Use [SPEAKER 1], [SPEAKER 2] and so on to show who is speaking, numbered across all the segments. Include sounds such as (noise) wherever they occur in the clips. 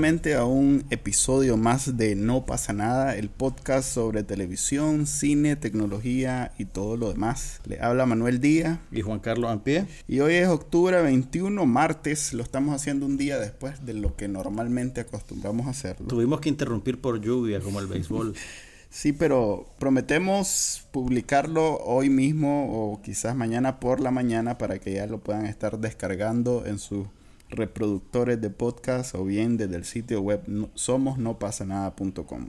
[SPEAKER 1] Nuevamente a un episodio más de No pasa nada, el podcast sobre televisión, cine, tecnología y todo lo demás. Le habla Manuel Díaz.
[SPEAKER 2] Y Juan Carlos Ampie.
[SPEAKER 1] Y hoy es octubre 21, martes. Lo estamos haciendo un día después de lo que normalmente acostumbramos a hacerlo.
[SPEAKER 2] Tuvimos que interrumpir por lluvia, como el béisbol. (laughs)
[SPEAKER 1] Sí, pero prometemos publicarlo hoy mismo o quizás mañana por la mañana para que ya lo puedan estar descargando en sus reproductores de podcast o bien desde el sitio web somosnopasanada.com.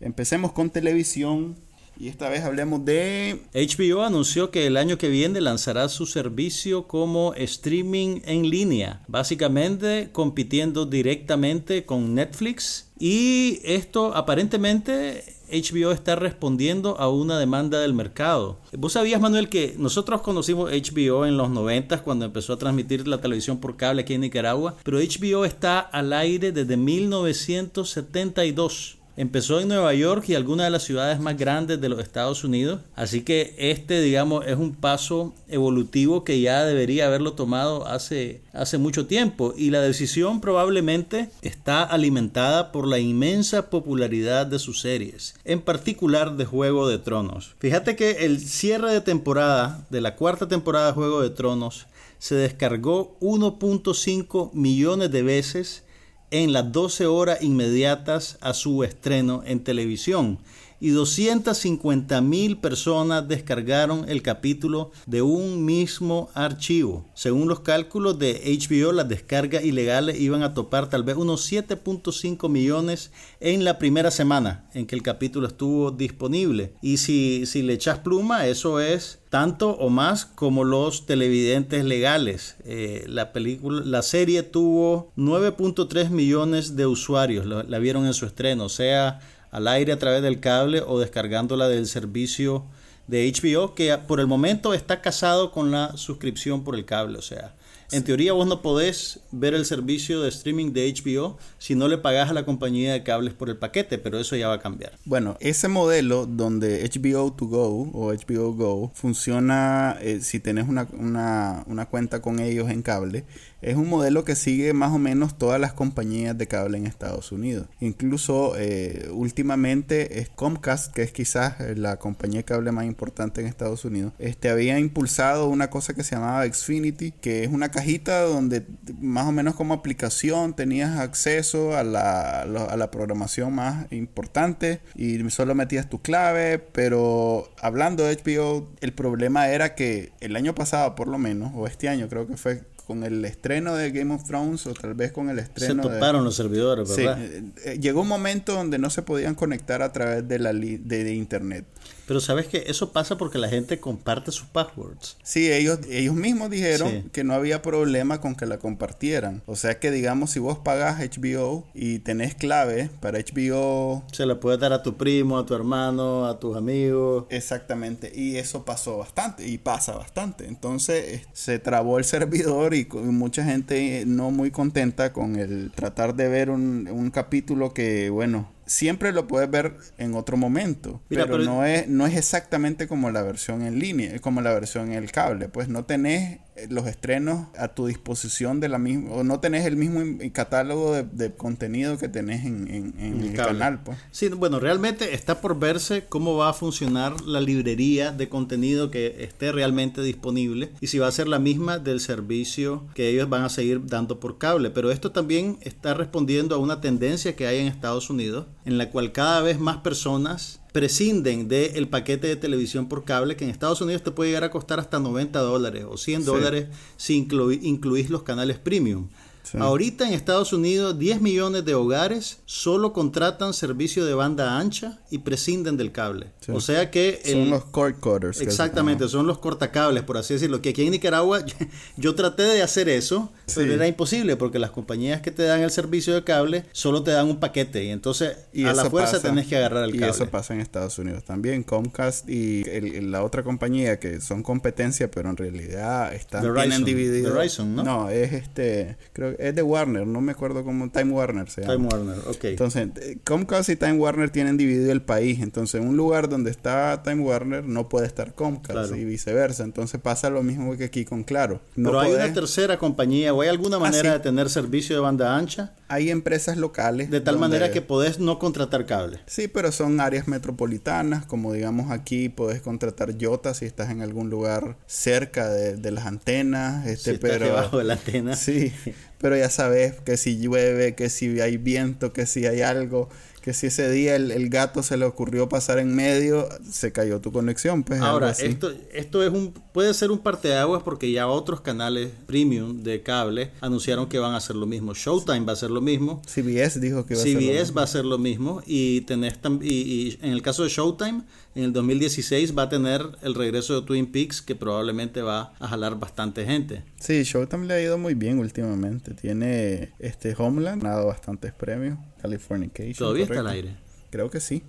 [SPEAKER 1] Empecemos con televisión y esta vez hablemos de...
[SPEAKER 2] HBO anunció que el año que viene lanzará su servicio como streaming en línea, básicamente compitiendo directamente con Netflix y esto aparentemente HBO está respondiendo a una demanda del mercado. ¿Vos sabías, Manuel, que nosotros conocimos HBO en los 90 cuando empezó a transmitir la televisión por cable aquí en Nicaragua? Pero HBO está al aire desde 1972. Empezó en Nueva York y algunas de las ciudades más grandes de los Estados Unidos. Así que este, digamos, es un paso evolutivo que ya debería haberlo tomado hace, hace mucho tiempo. Y la decisión probablemente está alimentada por la inmensa popularidad de sus series, en particular de Juego de Tronos. Fíjate que el cierre de temporada de la cuarta temporada de Juego de Tronos se descargó 1.5 millones de veces en las 12 horas inmediatas a su estreno en televisión y 250 mil personas descargaron el capítulo de un mismo archivo. Según los cálculos de HBO, las descargas ilegales iban a topar tal vez unos 7.5 millones en la primera semana en que el capítulo estuvo disponible. Y si, si le echas pluma, eso es tanto o más como los televidentes legales. Eh, la película, la serie tuvo 9.3 millones de usuarios, la vieron en su estreno, o sea, al aire a través del cable o descargándola del servicio de HBO que por el momento está casado con la suscripción por el cable, o sea, en teoría vos no podés ver el servicio de streaming de HBO si no le pagás a la compañía de cables por el paquete, pero eso ya va a cambiar.
[SPEAKER 1] Bueno, ese modelo donde HBO to go o HBO Go funciona eh, si tenés una, una, una cuenta con ellos en cable, es un modelo que sigue más o menos todas las compañías de cable en Estados Unidos. Incluso eh, últimamente es Comcast, que es quizás eh, la compañía de cable más importante en Estados Unidos, este había impulsado una cosa que se llamaba Xfinity, que es una cajita donde más o menos como aplicación tenías acceso a la, a la programación más importante y solo metías tu clave, pero hablando de HBO, el problema era que el año pasado por lo menos, o este año creo que fue con el estreno de Game of Thrones o tal vez con el estreno
[SPEAKER 2] se toparon los servidores verdad
[SPEAKER 1] sí, eh, llegó un momento donde no se podían conectar a través de la de, de internet
[SPEAKER 2] pero sabes que eso pasa porque la gente comparte sus passwords.
[SPEAKER 1] Sí, ellos, ellos mismos dijeron sí. que no había problema con que la compartieran. O sea que digamos, si vos pagas HBO y tenés clave para HBO...
[SPEAKER 2] Se la puedes dar a tu primo, a tu hermano, a tus amigos.
[SPEAKER 1] Exactamente. Y eso pasó bastante y pasa bastante. Entonces se trabó el (laughs) servidor y mucha gente no muy contenta con el tratar de ver un, un capítulo que, bueno, siempre lo puedes ver en otro momento, Mira, pero, pero, no es no es exactamente como la versión en línea, es como la versión en el cable, pues no tenés los estrenos a tu disposición de la misma o no tenés el mismo catálogo de, de contenido que tenés en, en, en el, el canal pues.
[SPEAKER 2] sí bueno realmente está por verse cómo va a funcionar la librería de contenido que esté realmente disponible y si va a ser la misma del servicio que ellos van a seguir dando por cable pero esto también está respondiendo a una tendencia que hay en Estados Unidos en la cual cada vez más personas prescinden del el paquete de televisión por cable que en Estados Unidos te puede llegar a costar hasta 90 dólares o 100 sí. dólares si inclu incluís los canales premium. Ahorita en Estados Unidos 10 millones de hogares solo contratan servicio de banda ancha y prescinden del cable. O sea que...
[SPEAKER 1] son los cord cutters.
[SPEAKER 2] Exactamente, son los cortacables, por así decirlo. Que aquí en Nicaragua (laughs) yo, traté de hacer eso, pero era imposible porque las compañías que te dan el servicio de cable solo te dan un paquete y entonces a la fuerza tenés que agarrar el cable.
[SPEAKER 1] Y eso pasa en Estados Unidos también. Comcast y la otra compañía que son competencia, pero en realidad están
[SPEAKER 2] tienen
[SPEAKER 1] dividido.
[SPEAKER 2] Verizon, ¿no?
[SPEAKER 1] No, es este, creo es de Warner, no me acuerdo cómo Time Warner se llama.
[SPEAKER 2] Time Warner, ok.
[SPEAKER 1] Entonces, eh, Comcast y Time Warner tienen dividido el país. Entonces, en un lugar donde está Time Warner no puede estar Comcast y viceversa. Entonces pasa lo mismo que aquí con Claro.
[SPEAKER 2] No Pero hay una tercera compañía hay alguna ah, manera de tener servicio de banda ancha.
[SPEAKER 1] Hay empresas locales.
[SPEAKER 2] De tal manera que podés no contratar cable.
[SPEAKER 1] Sí, pero son áreas metropolitanas, como digamos aquí podés contratar Jota si estás en algún lugar cerca de, las antenas. Este,
[SPEAKER 2] si
[SPEAKER 1] pero,
[SPEAKER 2] debajo de la antena.
[SPEAKER 1] Sí, pero ya sabes que si llueve, que si hay viento, que si hay algo, que si ese día el, gato se le ocurrió pasar en medio, se cayó tu conexión. Pues,
[SPEAKER 2] Ahora, esto, esto es un, puede ser un parteaguas porque ya otros canales premium de cable anunciaron que van a hacer lo mismo. Showtime va a hacer lo mismo.
[SPEAKER 1] CBS dijo que
[SPEAKER 2] va a
[SPEAKER 1] hacer
[SPEAKER 2] lo mismo. va a hacer lo mismo. Y, tenés y, y en el caso de Showtime, en el 2016 va a tener el regreso de Twin Peaks que probablemente va a jalar bastante gente.
[SPEAKER 1] Sí, Showtime le ha ido muy bien últimamente. Tiene este Homeland, ha dado bastantes premios. Californication.
[SPEAKER 2] ¿Todavía está al aire?
[SPEAKER 1] Creo que sí.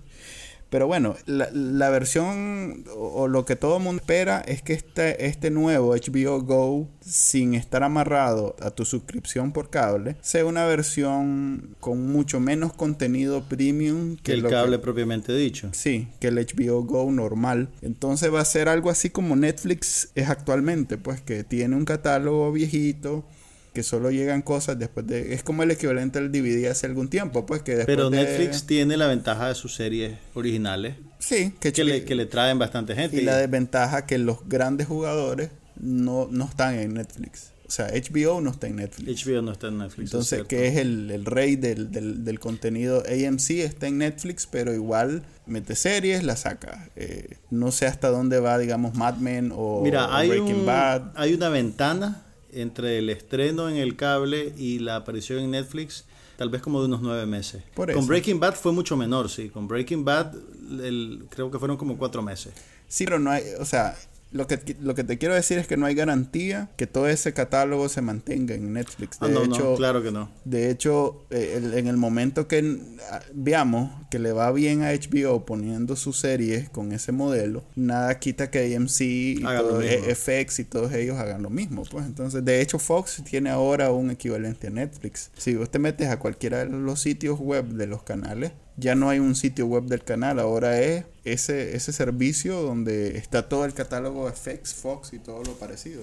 [SPEAKER 1] Pero bueno, la, versión o, lo que todo el mundo espera es que este, este nuevo HBO Go, sin estar amarrado a tu suscripción por cable, sea una versión con mucho menos contenido premium
[SPEAKER 2] que, el cable propiamente dicho.
[SPEAKER 1] Sí, que el HBO Go normal. Entonces va a ser algo así como Netflix es actualmente, pues que tiene un catálogo viejito que solo llegan cosas después de... Es como el equivalente al DVD hace algún tiempo, pues que después
[SPEAKER 2] Pero Netflix tiene la ventaja de sus series originales.
[SPEAKER 1] Sí,
[SPEAKER 2] que, que, le, que le traen bastante gente.
[SPEAKER 1] Y, la desventaja que los grandes jugadores no, no están en Netflix. O sea, HBO no está en Netflix.
[SPEAKER 2] HBO no está en Netflix.
[SPEAKER 1] Entonces, que es el, rey del, del, contenido. AMC está en Netflix, pero igual mete series, la saca. Eh, no sé hasta dónde va, digamos, Mad Men o,
[SPEAKER 2] Mira,
[SPEAKER 1] hay
[SPEAKER 2] Breaking Bad. Hay una ventana entre el estreno en el cable y la aparición en Netflix, tal vez como de unos nueve meses. Con Breaking Bad fue mucho menor, sí. Con Breaking Bad creo que fueron como cuatro meses.
[SPEAKER 1] Sí, pero no hay, o sea, lo que, lo que te quiero decir es que no hay garantía que todo ese catálogo se mantenga en Netflix.
[SPEAKER 2] Ah, de hecho, claro que no.
[SPEAKER 1] De hecho, eh, en el momento que ah, veamos que le va bien a HBO poniendo sus series con ese modelo, nada quita que AMC y FX y todos ellos hagan lo mismo. Pues entonces, de hecho, Fox tiene ahora un equivalente a Netflix. Si vos te metes a cualquiera de los sitios web de los canales, ya no hay un sitio web del canal, ahora es ese, ese servicio donde está todo el catálogo de FX, Fox y todo lo parecido.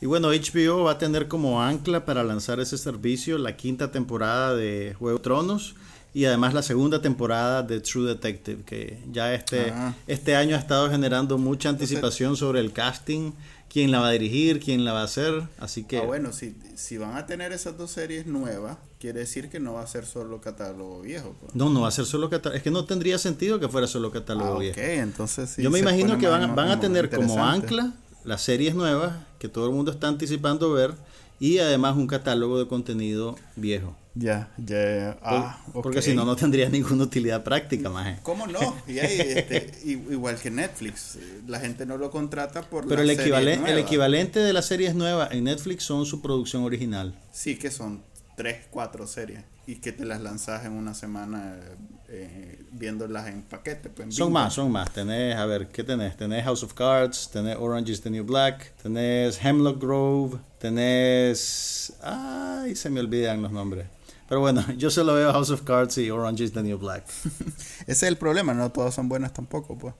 [SPEAKER 2] Y bueno, HBO va a tener como ancla para lanzar ese servicio la quinta temporada de Juego de Tronos y además la segunda temporada de True Detective, que ya este, este año ha estado generando mucha anticipación sobre el casting, quién la va a dirigir, quién la va a hacer, así que...
[SPEAKER 1] Ah, bueno, si, si van a tener esas dos series nuevas, quiere decir que no va a ser solo catálogo viejo. Pues.
[SPEAKER 2] No, no va a ser solo catálogo. Es que no tendría sentido que fuera solo catálogo ah, viejo.
[SPEAKER 1] entonces sí.
[SPEAKER 2] Yo me imagino que van, van a tener como ancla las series nuevas que todo el mundo está anticipando ver y además un catálogo de contenido viejo.
[SPEAKER 1] Ya, ya, ah,
[SPEAKER 2] Porque si no, no tendría ninguna utilidad práctica más.
[SPEAKER 1] ¿Cómo no? Y este, igual que Netflix, la gente no lo contrata por
[SPEAKER 2] Pero el, equivalente, el equivalente de las series nuevas en Netflix son su producción original.
[SPEAKER 1] Sí, que son tres, cuatro series y que te las lanzas en una semana eh, viéndolas en paquete. Pues,
[SPEAKER 2] son más, son más. Tenés, a ver, ¿qué tenés? Tenés House of Cards, tenés Orange is the New Black, tenés Hemlock Grove, tenés... Ay, se me olvidan los nombres. Pero bueno, (laughs) yo solo veo House of Cards y Orange is the New Black. (laughs)
[SPEAKER 1] Ese es el problema, no todas son buenas tampoco, pues.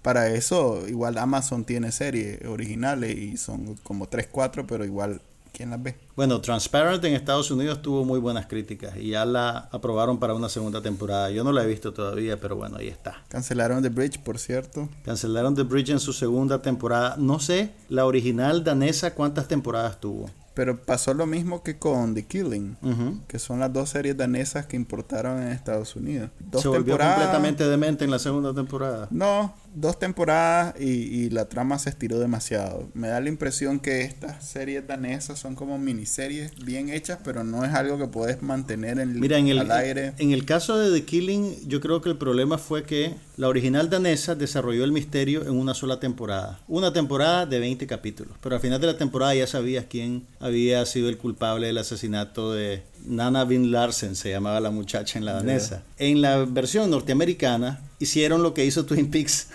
[SPEAKER 1] Para eso, igual Amazon tiene series originales y son como 3, 4, pero igual ¿Quién las ve?
[SPEAKER 2] Bueno, Transparent en Estados Unidos tuvo muy buenas críticas y ya la aprobaron para una segunda temporada. Yo no la he visto todavía, pero bueno, ahí está.
[SPEAKER 1] Cancelaron The Bridge, por cierto.
[SPEAKER 2] Cancelaron The Bridge en su segunda temporada. No sé, la original danesa, ¿cuántas temporadas tuvo?
[SPEAKER 1] Pero pasó lo mismo que con The Killing, que son las dos series danesas que importaron en Estados Unidos.
[SPEAKER 2] Se volvió completamente demente en la segunda temporada.
[SPEAKER 1] No, dos temporadas y, y, la trama se estiró demasiado. Me da la impresión que estas series danesas son como miniseries bien hechas, pero no es algo que puedes mantener en,
[SPEAKER 2] Mira, en el,
[SPEAKER 1] al aire.
[SPEAKER 2] En el caso de The Killing, yo creo que el problema fue que la original danesa desarrolló el misterio en una sola temporada. Una temporada de 20 capítulos. Pero al final de la temporada ya sabías quién había sido el culpable del asesinato de Nana Bin Larsen, se llamaba la muchacha en la danesa. En la versión norteamericana hicieron lo que hizo Twin Peaks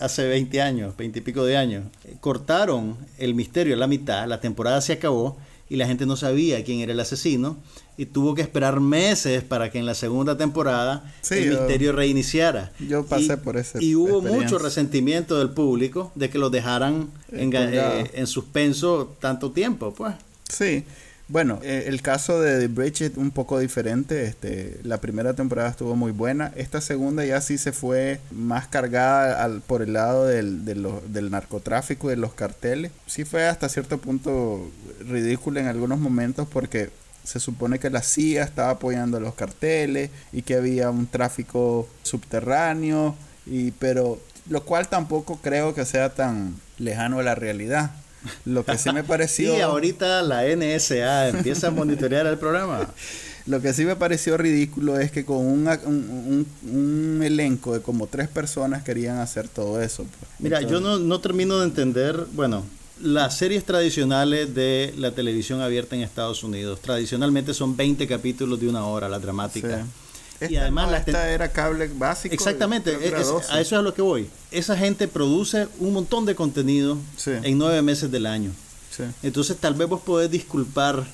[SPEAKER 2] hace 20 años, 20 y pico de años. Cortaron el misterio a la mitad, la temporada se acabó y la gente no sabía quién era el asesino y tuvo que esperar meses para que en la segunda temporada el misterio reiniciara.
[SPEAKER 1] Yo pasé por ese.
[SPEAKER 2] Y hubo mucho resentimiento del público de que lo dejaran en, eh, en suspenso tanto tiempo, pues.
[SPEAKER 1] Sí. Bueno, eh, el caso de The Bridge es un poco diferente. Este, la primera temporada estuvo muy buena. Esta segunda ya sí se fue más cargada al, por el lado del, narcotráfico y de los carteles. Sí fue hasta cierto punto ridículo en algunos momentos porque se supone que la CIA estaba apoyando los carteles y que había un tráfico subterráneo, y, pero lo cual tampoco creo que sea tan lejano a la realidad. Lo que sí me (laughs) pareció...
[SPEAKER 2] y ahorita la NSA empieza a monitorear el programa. (laughs)
[SPEAKER 1] Lo que sí me pareció ridículo es que con un, un, un, elenco de como tres personas querían hacer todo eso. Pues.
[SPEAKER 2] Mira, yo no, no termino de entender, bueno, las series tradicionales de la televisión abierta en Estados Unidos, tradicionalmente son 20 capítulos de una hora, la dramática.
[SPEAKER 1] Y además la esta era cable básico.
[SPEAKER 2] Exactamente, a eso es a lo que voy. Esa gente produce un montón de contenido en nueve meses del año. Entonces tal vez vos podés disculpar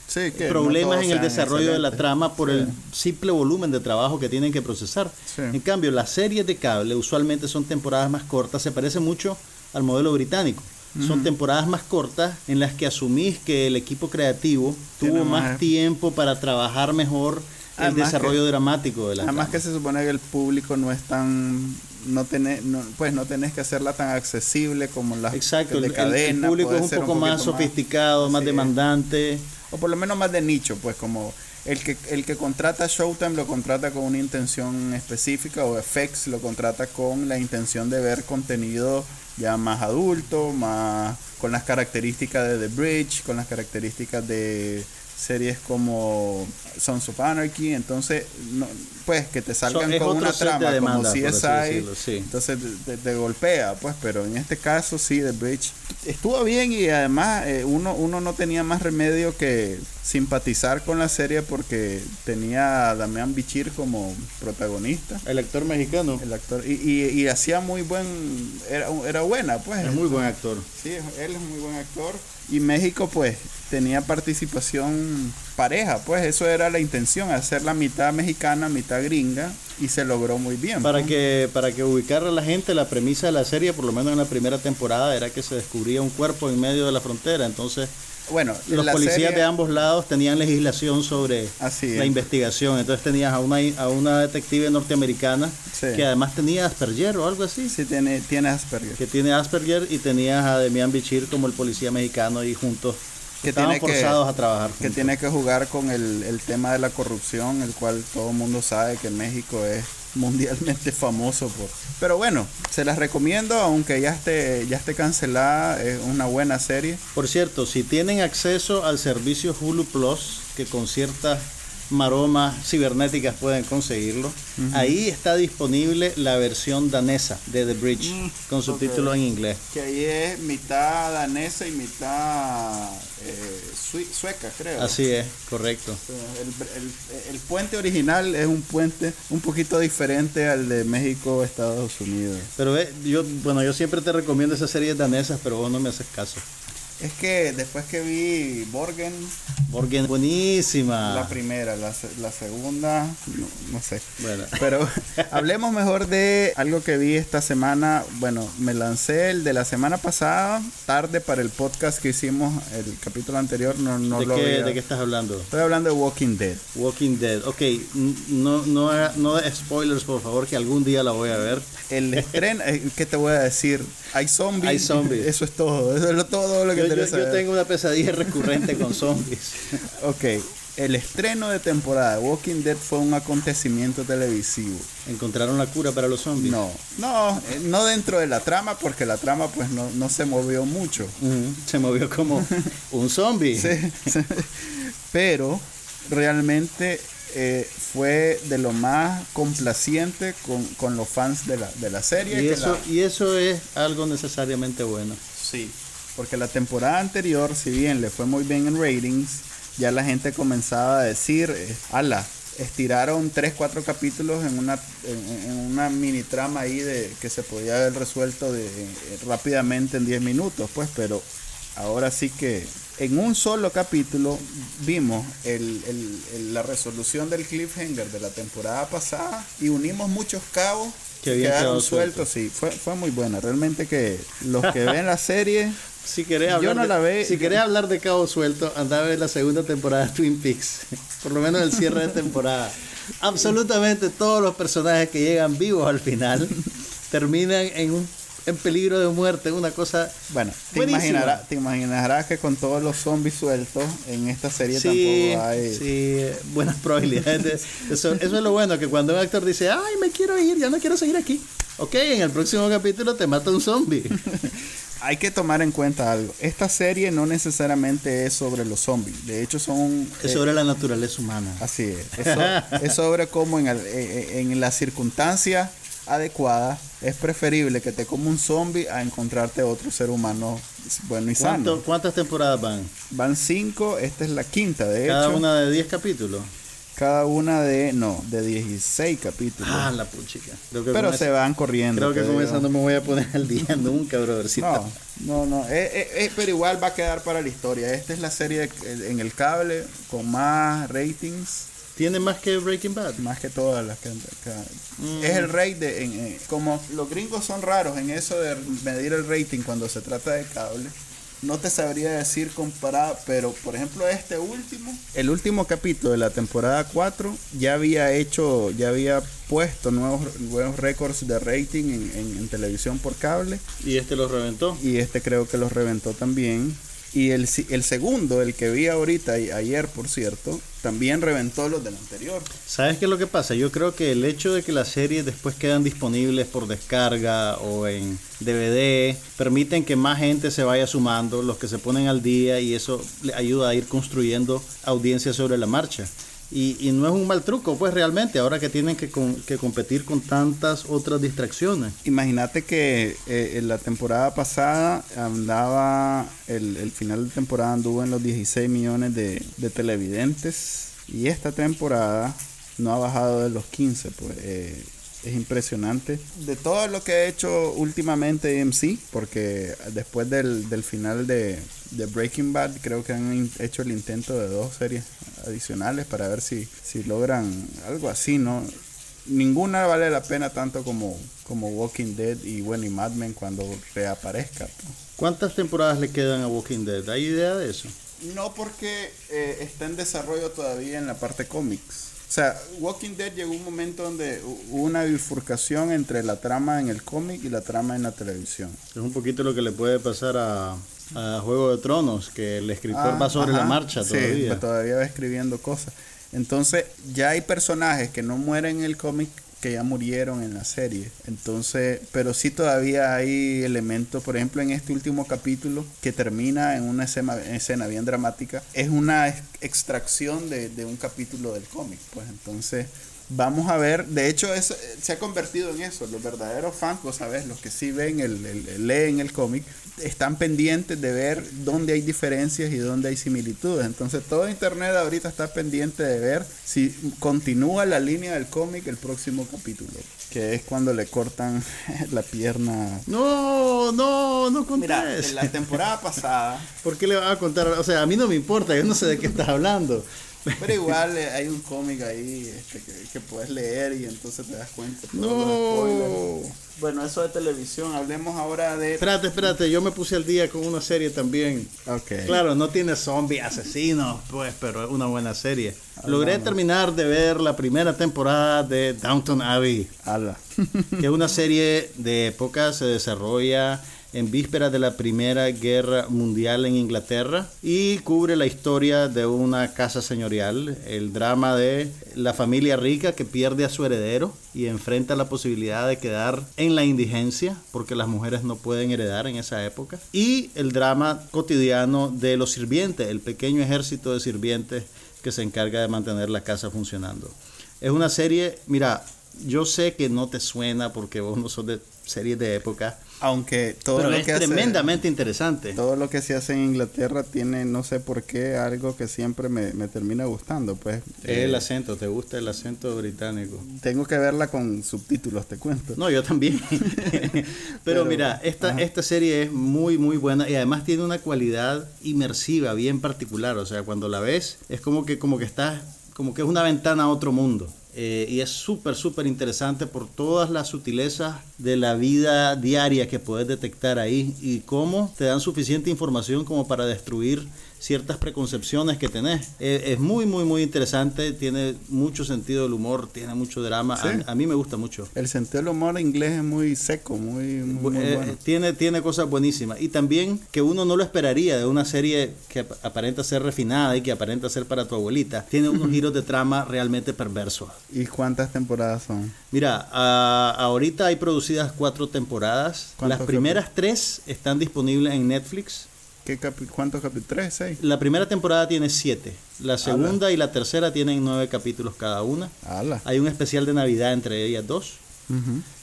[SPEAKER 2] problemas en el desarrollo de la trama por el simple volumen de trabajo que tienen que procesar. En cambio, las series de cable usualmente son temporadas más cortas, se parece mucho al modelo británico. Son temporadas más cortas en las que asumís que el equipo creativo tuvo más, tiempo para trabajar mejor el desarrollo dramático de la
[SPEAKER 1] Además que se supone que el público no es tan no tenés, no, pues no tenés que hacerla tan accesible como las
[SPEAKER 2] Exacto, de cadena. El, público es un poco más sofisticado, más, demandante.
[SPEAKER 1] O por lo menos más de nicho, pues como el que, el que contrata Showtime lo contrata con una intención específica o FX lo contrata con la intención de ver contenido ya más adulto, más con las características de The Bridge, con las características de series como Sons of Anarchy, entonces, no, pues que te salgan con una trama como CSI, sí. entonces te, golpea, pues, pero en este caso sí, The Bridge estuvo bien y además eh, uno, uno no tenía más remedio que simpatizar con la serie porque tenía a Damián Bichir como protagonista.
[SPEAKER 2] El actor mexicano.
[SPEAKER 1] El actor, y, y, y hacía muy buen, era, era buena, pues.
[SPEAKER 2] Es muy buen actor.
[SPEAKER 1] Sí, él es muy buen actor. Y México, pues, tenía participación pareja, pues eso era la intención, hacer la mitad mexicana, mitad gringa, y se logró muy bien.
[SPEAKER 2] Para que, para que ubicar a la gente, la premisa de la serie, por lo menos en la primera temporada, era que se descubría un cuerpo en medio de la frontera, entonces
[SPEAKER 1] bueno,
[SPEAKER 2] los policías de ambos lados tenían legislación sobre la investigación. Entonces tenías a una, a una detective norteamericana que además tenía Asperger o algo así.
[SPEAKER 1] Sí, tiene, tiene Asperger.
[SPEAKER 2] Que tiene Asperger y tenías a Demian Bichir como el policía mexicano y juntos que estaban forzados a trabajar.
[SPEAKER 1] Que tiene que jugar con el, el tema de la corrupción, el cual todo el mundo sabe que México es mundialmente famoso por. Pero bueno, se las recomiendo, aunque ya esté, ya esté cancelada, es una buena serie.
[SPEAKER 2] Por cierto, si tienen acceso al servicio Hulu Plus, que con ciertas maromas cibernéticas pueden conseguirlo. Ahí está disponible la versión danesa de The Bridge mm, con subtítulos en inglés.
[SPEAKER 1] Que ahí es mitad danesa y mitad eh, sueca, creo.
[SPEAKER 2] Así es, correcto.
[SPEAKER 1] El, puente original es un puente un poquito diferente al de México Estados Unidos.
[SPEAKER 2] Pero yo, bueno, yo siempre te recomiendo esas series danesas, pero vos no me haces caso.
[SPEAKER 1] Es que después que vi Borgen.
[SPEAKER 2] Borgen, buenísima.
[SPEAKER 1] La primera, la, la segunda, no, sé. Bueno. Pero (laughs) hablemos mejor de algo que vi esta semana. Bueno, me lancé el de la semana pasada, tarde para el podcast que hicimos, el capítulo anterior. No, no
[SPEAKER 2] ¿De,
[SPEAKER 1] lo
[SPEAKER 2] qué, ¿De qué estás hablando?
[SPEAKER 1] Estoy hablando de Walking Dead.
[SPEAKER 2] Walking Dead, ok. No, no, no spoilers, por favor, que algún día la voy a ver.
[SPEAKER 1] El estreno, eh, ¿qué te voy a decir? Hay zombies.
[SPEAKER 2] Hay zombies.
[SPEAKER 1] Eso es todo. Eso es todo lo que
[SPEAKER 2] yo, yo, tengo una pesadilla recurrente con zombies. (laughs)
[SPEAKER 1] ok. el estreno de temporada de Walking Dead fue un acontecimiento televisivo.
[SPEAKER 2] ¿Encontraron la cura para los zombies?
[SPEAKER 1] No, no, eh, no dentro de la trama, porque la trama pues no, no se movió mucho.
[SPEAKER 2] Se movió como (laughs) un zombie.
[SPEAKER 1] Sí, sí. Pero realmente eh, fue de lo más complaciente con, con los fans de la, de la serie.
[SPEAKER 2] Y
[SPEAKER 1] que
[SPEAKER 2] eso,
[SPEAKER 1] la-
[SPEAKER 2] y eso es algo necesariamente bueno.
[SPEAKER 1] Sí, porque la temporada anterior, si bien le fue muy bien en ratings, ya la gente comenzaba a decir, eh, ala, estiraron 3, 4 capítulos en una, en, en una mini trama ahí de que se podía haber resuelto de, eh, rápidamente en 10 minutos, pues, pero ahora sí que en un solo capítulo vimos el- el- el- la resolución del cliffhanger de la temporada pasada y unimos muchos cabos
[SPEAKER 2] Que
[SPEAKER 1] quedaron sueltos. Sí, fue, fue muy buena. Realmente que los que ven la serie (laughs)
[SPEAKER 2] Si querés
[SPEAKER 1] Yo
[SPEAKER 2] hablar,
[SPEAKER 1] no
[SPEAKER 2] de,
[SPEAKER 1] ve-
[SPEAKER 2] si querés hablar de Cabo Suelto, anda a ver la segunda temporada de Twin Peaks. (laughs) Por lo menos el cierre de temporada. Absolutamente todos los personajes que llegan vivos al final (laughs) terminan en un en peligro de muerte, una cosa
[SPEAKER 1] Bueno, te imaginarás, te imaginarás que con todos los zombies sueltos en esta serie
[SPEAKER 2] Sí,
[SPEAKER 1] tampoco hay.
[SPEAKER 2] sí, buenas probabilidades. de- eso, eso es lo bueno, que cuando un actor dice, ay, me quiero ir, ya no quiero seguir aquí. Ok, en el próximo capítulo te mata un zombie. (laughs)
[SPEAKER 1] Hay que tomar en cuenta algo. Esta serie no necesariamente es sobre los zombies. De hecho, son.
[SPEAKER 2] Es
[SPEAKER 1] eh,
[SPEAKER 2] sobre la naturaleza humana.
[SPEAKER 1] Así es. Es, so- es sobre cómo en, el- eh, eh, en las circunstancias adecuadas es preferible que te coma un zombie a encontrarte otro ser humano bueno y
[SPEAKER 2] ¿Cuánto-
[SPEAKER 1] sano.
[SPEAKER 2] ¿Cuántas temporadas van?
[SPEAKER 1] Van cinco, esta es la quinta, de
[SPEAKER 2] Cada
[SPEAKER 1] hecho.
[SPEAKER 2] una de 10 capítulos.
[SPEAKER 1] Cada una de, no, de 16 capítulos.
[SPEAKER 2] Ah, la puchica.
[SPEAKER 1] Pero se
[SPEAKER 2] esa-
[SPEAKER 1] van corriendo.
[SPEAKER 2] Creo que con
[SPEAKER 1] digo.
[SPEAKER 2] esa no me voy a poner al día (laughs) nunca, brothercito.
[SPEAKER 1] No, no, no. eh, eh, eh, pero igual va a quedar para la historia. Esta es la serie en el cable con más ratings,
[SPEAKER 2] Tiene más que Breaking Bad.
[SPEAKER 1] más que todas las que. que-
[SPEAKER 2] Mm.
[SPEAKER 1] Es el rate de. en- en- como los gringos son raros en eso de medir el rating cuando se trata de cable. No te sabría decir comparado, pero por ejemplo este último, el último capítulo de la temporada 4 ya había hecho, ya había puesto nuevos, nuevos récords de rating en- en- en televisión por cable
[SPEAKER 2] Y este lo reventó.
[SPEAKER 1] y este creo que los reventó también. Y el, el segundo, el que vi ahorita, y ayer por cierto, también reventó los del anterior.
[SPEAKER 2] ¿Sabes qué es lo que pasa? Yo creo que el hecho de que las series después quedan disponibles por descarga o en DVD permiten que más gente se vaya sumando, los que se ponen al día y eso le ayuda a ir construyendo audiencia sobre la marcha. Y, y no es un mal truco, pues realmente, ahora que tienen que, competir con tantas otras distracciones.
[SPEAKER 1] Imagínate que eh, en la temporada pasada andaba, el, final de temporada anduvo en los 16 millones de, de televidentes y esta temporada no ha bajado de los 15, pues eh, es impresionante. De todo lo que ha hecho últimamente AMC, porque después del, del final de, Breaking Bad creo que han hecho el intento de dos series adicionales para ver si, si logran algo así, ¿no? ninguna vale la pena tanto como, como Walking Dead y bueno y Mad Men cuando reaparezca. pues.
[SPEAKER 2] ¿Cuántas temporadas le quedan a Walking Dead? ¿Hay idea de eso?
[SPEAKER 1] No porque eh, está en desarrollo todavía en la parte cómics. O sea, Walking Dead llegó un momento donde hu- hubo una bifurcación entre la trama en el cómic y la trama en la televisión.
[SPEAKER 2] Es un poquito lo que le puede pasar a, a Juego de Tronos, que el escritor
[SPEAKER 1] Ah,
[SPEAKER 2] va sobre la marcha
[SPEAKER 1] sí,
[SPEAKER 2] todavía.
[SPEAKER 1] pues todavía va escribiendo cosas. Entonces, ya hay personajes que no mueren en el cómic que ya murieron en la serie. Entonces, pero sí todavía hay elementos, por ejemplo, en este último capítulo que termina en una escena, escena bien dramática, es una ex- extracción de, de un capítulo del cómic. Pues entonces, vamos a ver, de hecho, es, se ha convertido en eso. Los verdaderos fans, vos sabés, los que sí ven, el, el- el- leen el cómic, están pendientes de ver dónde hay diferencias y dónde hay similitudes. Entonces, todo internet ahorita está pendiente de ver si continúa la línea del cómic el próximo capítulo, que es cuando le cortan (laughs) la pierna.
[SPEAKER 2] No, no, no contés.
[SPEAKER 1] Mira, en la temporada pasada, (laughs)
[SPEAKER 2] ¿Por qué le vas a contar? O sea, a mí no me importa, yo no sé de qué estás hablando.
[SPEAKER 1] Pero igual eh, hay un cómic ahí este, que, que puedes leer y entonces te das cuenta.
[SPEAKER 2] No.
[SPEAKER 1] Bueno, eso de televisión, hablemos ahora de...
[SPEAKER 2] Espérate, espérate, yo me puse al día con una serie también.
[SPEAKER 1] Ok.
[SPEAKER 2] Claro, no tiene zombies asesinos, pues, pero es una buena serie. Logré terminar de ver la primera temporada de Downton Abbey.
[SPEAKER 1] Ala.
[SPEAKER 2] que es una serie de época, se desarrolla en vísperas de la Primera Guerra Mundial en Inglaterra y cubre la historia de una casa señorial, el drama de la familia rica que pierde a su heredero y enfrenta la posibilidad de quedar en la indigencia porque las mujeres no pueden heredar en esa época y el drama cotidiano de los sirvientes, el pequeño ejército de sirvientes que se encarga de mantener la casa funcionando. Es una serie, mira, yo sé que no te suena porque vos no sos de series de época.
[SPEAKER 1] Aunque todo
[SPEAKER 2] pero
[SPEAKER 1] lo
[SPEAKER 2] es
[SPEAKER 1] que hace-
[SPEAKER 2] tremendamente interesante.
[SPEAKER 1] todo lo que se hace en Inglaterra tiene, no sé por qué, algo que siempre me, me termina gustando. Pues
[SPEAKER 2] Es el
[SPEAKER 1] Eh,
[SPEAKER 2] acento, ¿te gusta el acento británico?
[SPEAKER 1] tengo que verla con subtítulos, te cuento.
[SPEAKER 2] No, yo también. (laughs) Pero,
[SPEAKER 1] Pero,
[SPEAKER 2] mira, esta,
[SPEAKER 1] ajá.
[SPEAKER 2] esta serie es muy, muy buena y además tiene una cualidad inmersiva bien particular. O sea, cuando la ves, es como que, como que estás, como que es una ventana a otro mundo. Eh, y es súper, súper interesante por todas las sutilezas de la vida diaria que puedes detectar ahí y cómo te dan suficiente información como para destruir ciertas preconcepciones que tenés. Es muy, muy, muy interesante, tiene mucho sentido del humor, tiene mucho drama.
[SPEAKER 1] Sí.
[SPEAKER 2] A, a mí me gusta mucho.
[SPEAKER 1] El sentido del humor inglés es muy seco, muy, muy, muy
[SPEAKER 2] Eh,
[SPEAKER 1] bueno.
[SPEAKER 2] tiene, tiene cosas buenísimas. Y también que uno no lo esperaría de una serie que ap- aparenta ser refinada y que aparenta ser para tu abuelita. Tiene unos (laughs) giros de trama realmente perversos.
[SPEAKER 1] ¿Y cuántas temporadas son?
[SPEAKER 2] Mira, a- ahorita hay producidas cuatro temporadas.
[SPEAKER 1] ¿Cuántos
[SPEAKER 2] Las primeras tres están disponibles en Netflix.
[SPEAKER 1] ¿Qué capi- ¿Cuántos capítulos? ¿Tres, seis?
[SPEAKER 2] La primera temporada tiene siete. La segunda y la tercera tienen nueve capítulos cada una.
[SPEAKER 1] Ala.
[SPEAKER 2] Hay un especial de Navidad entre ellas dos.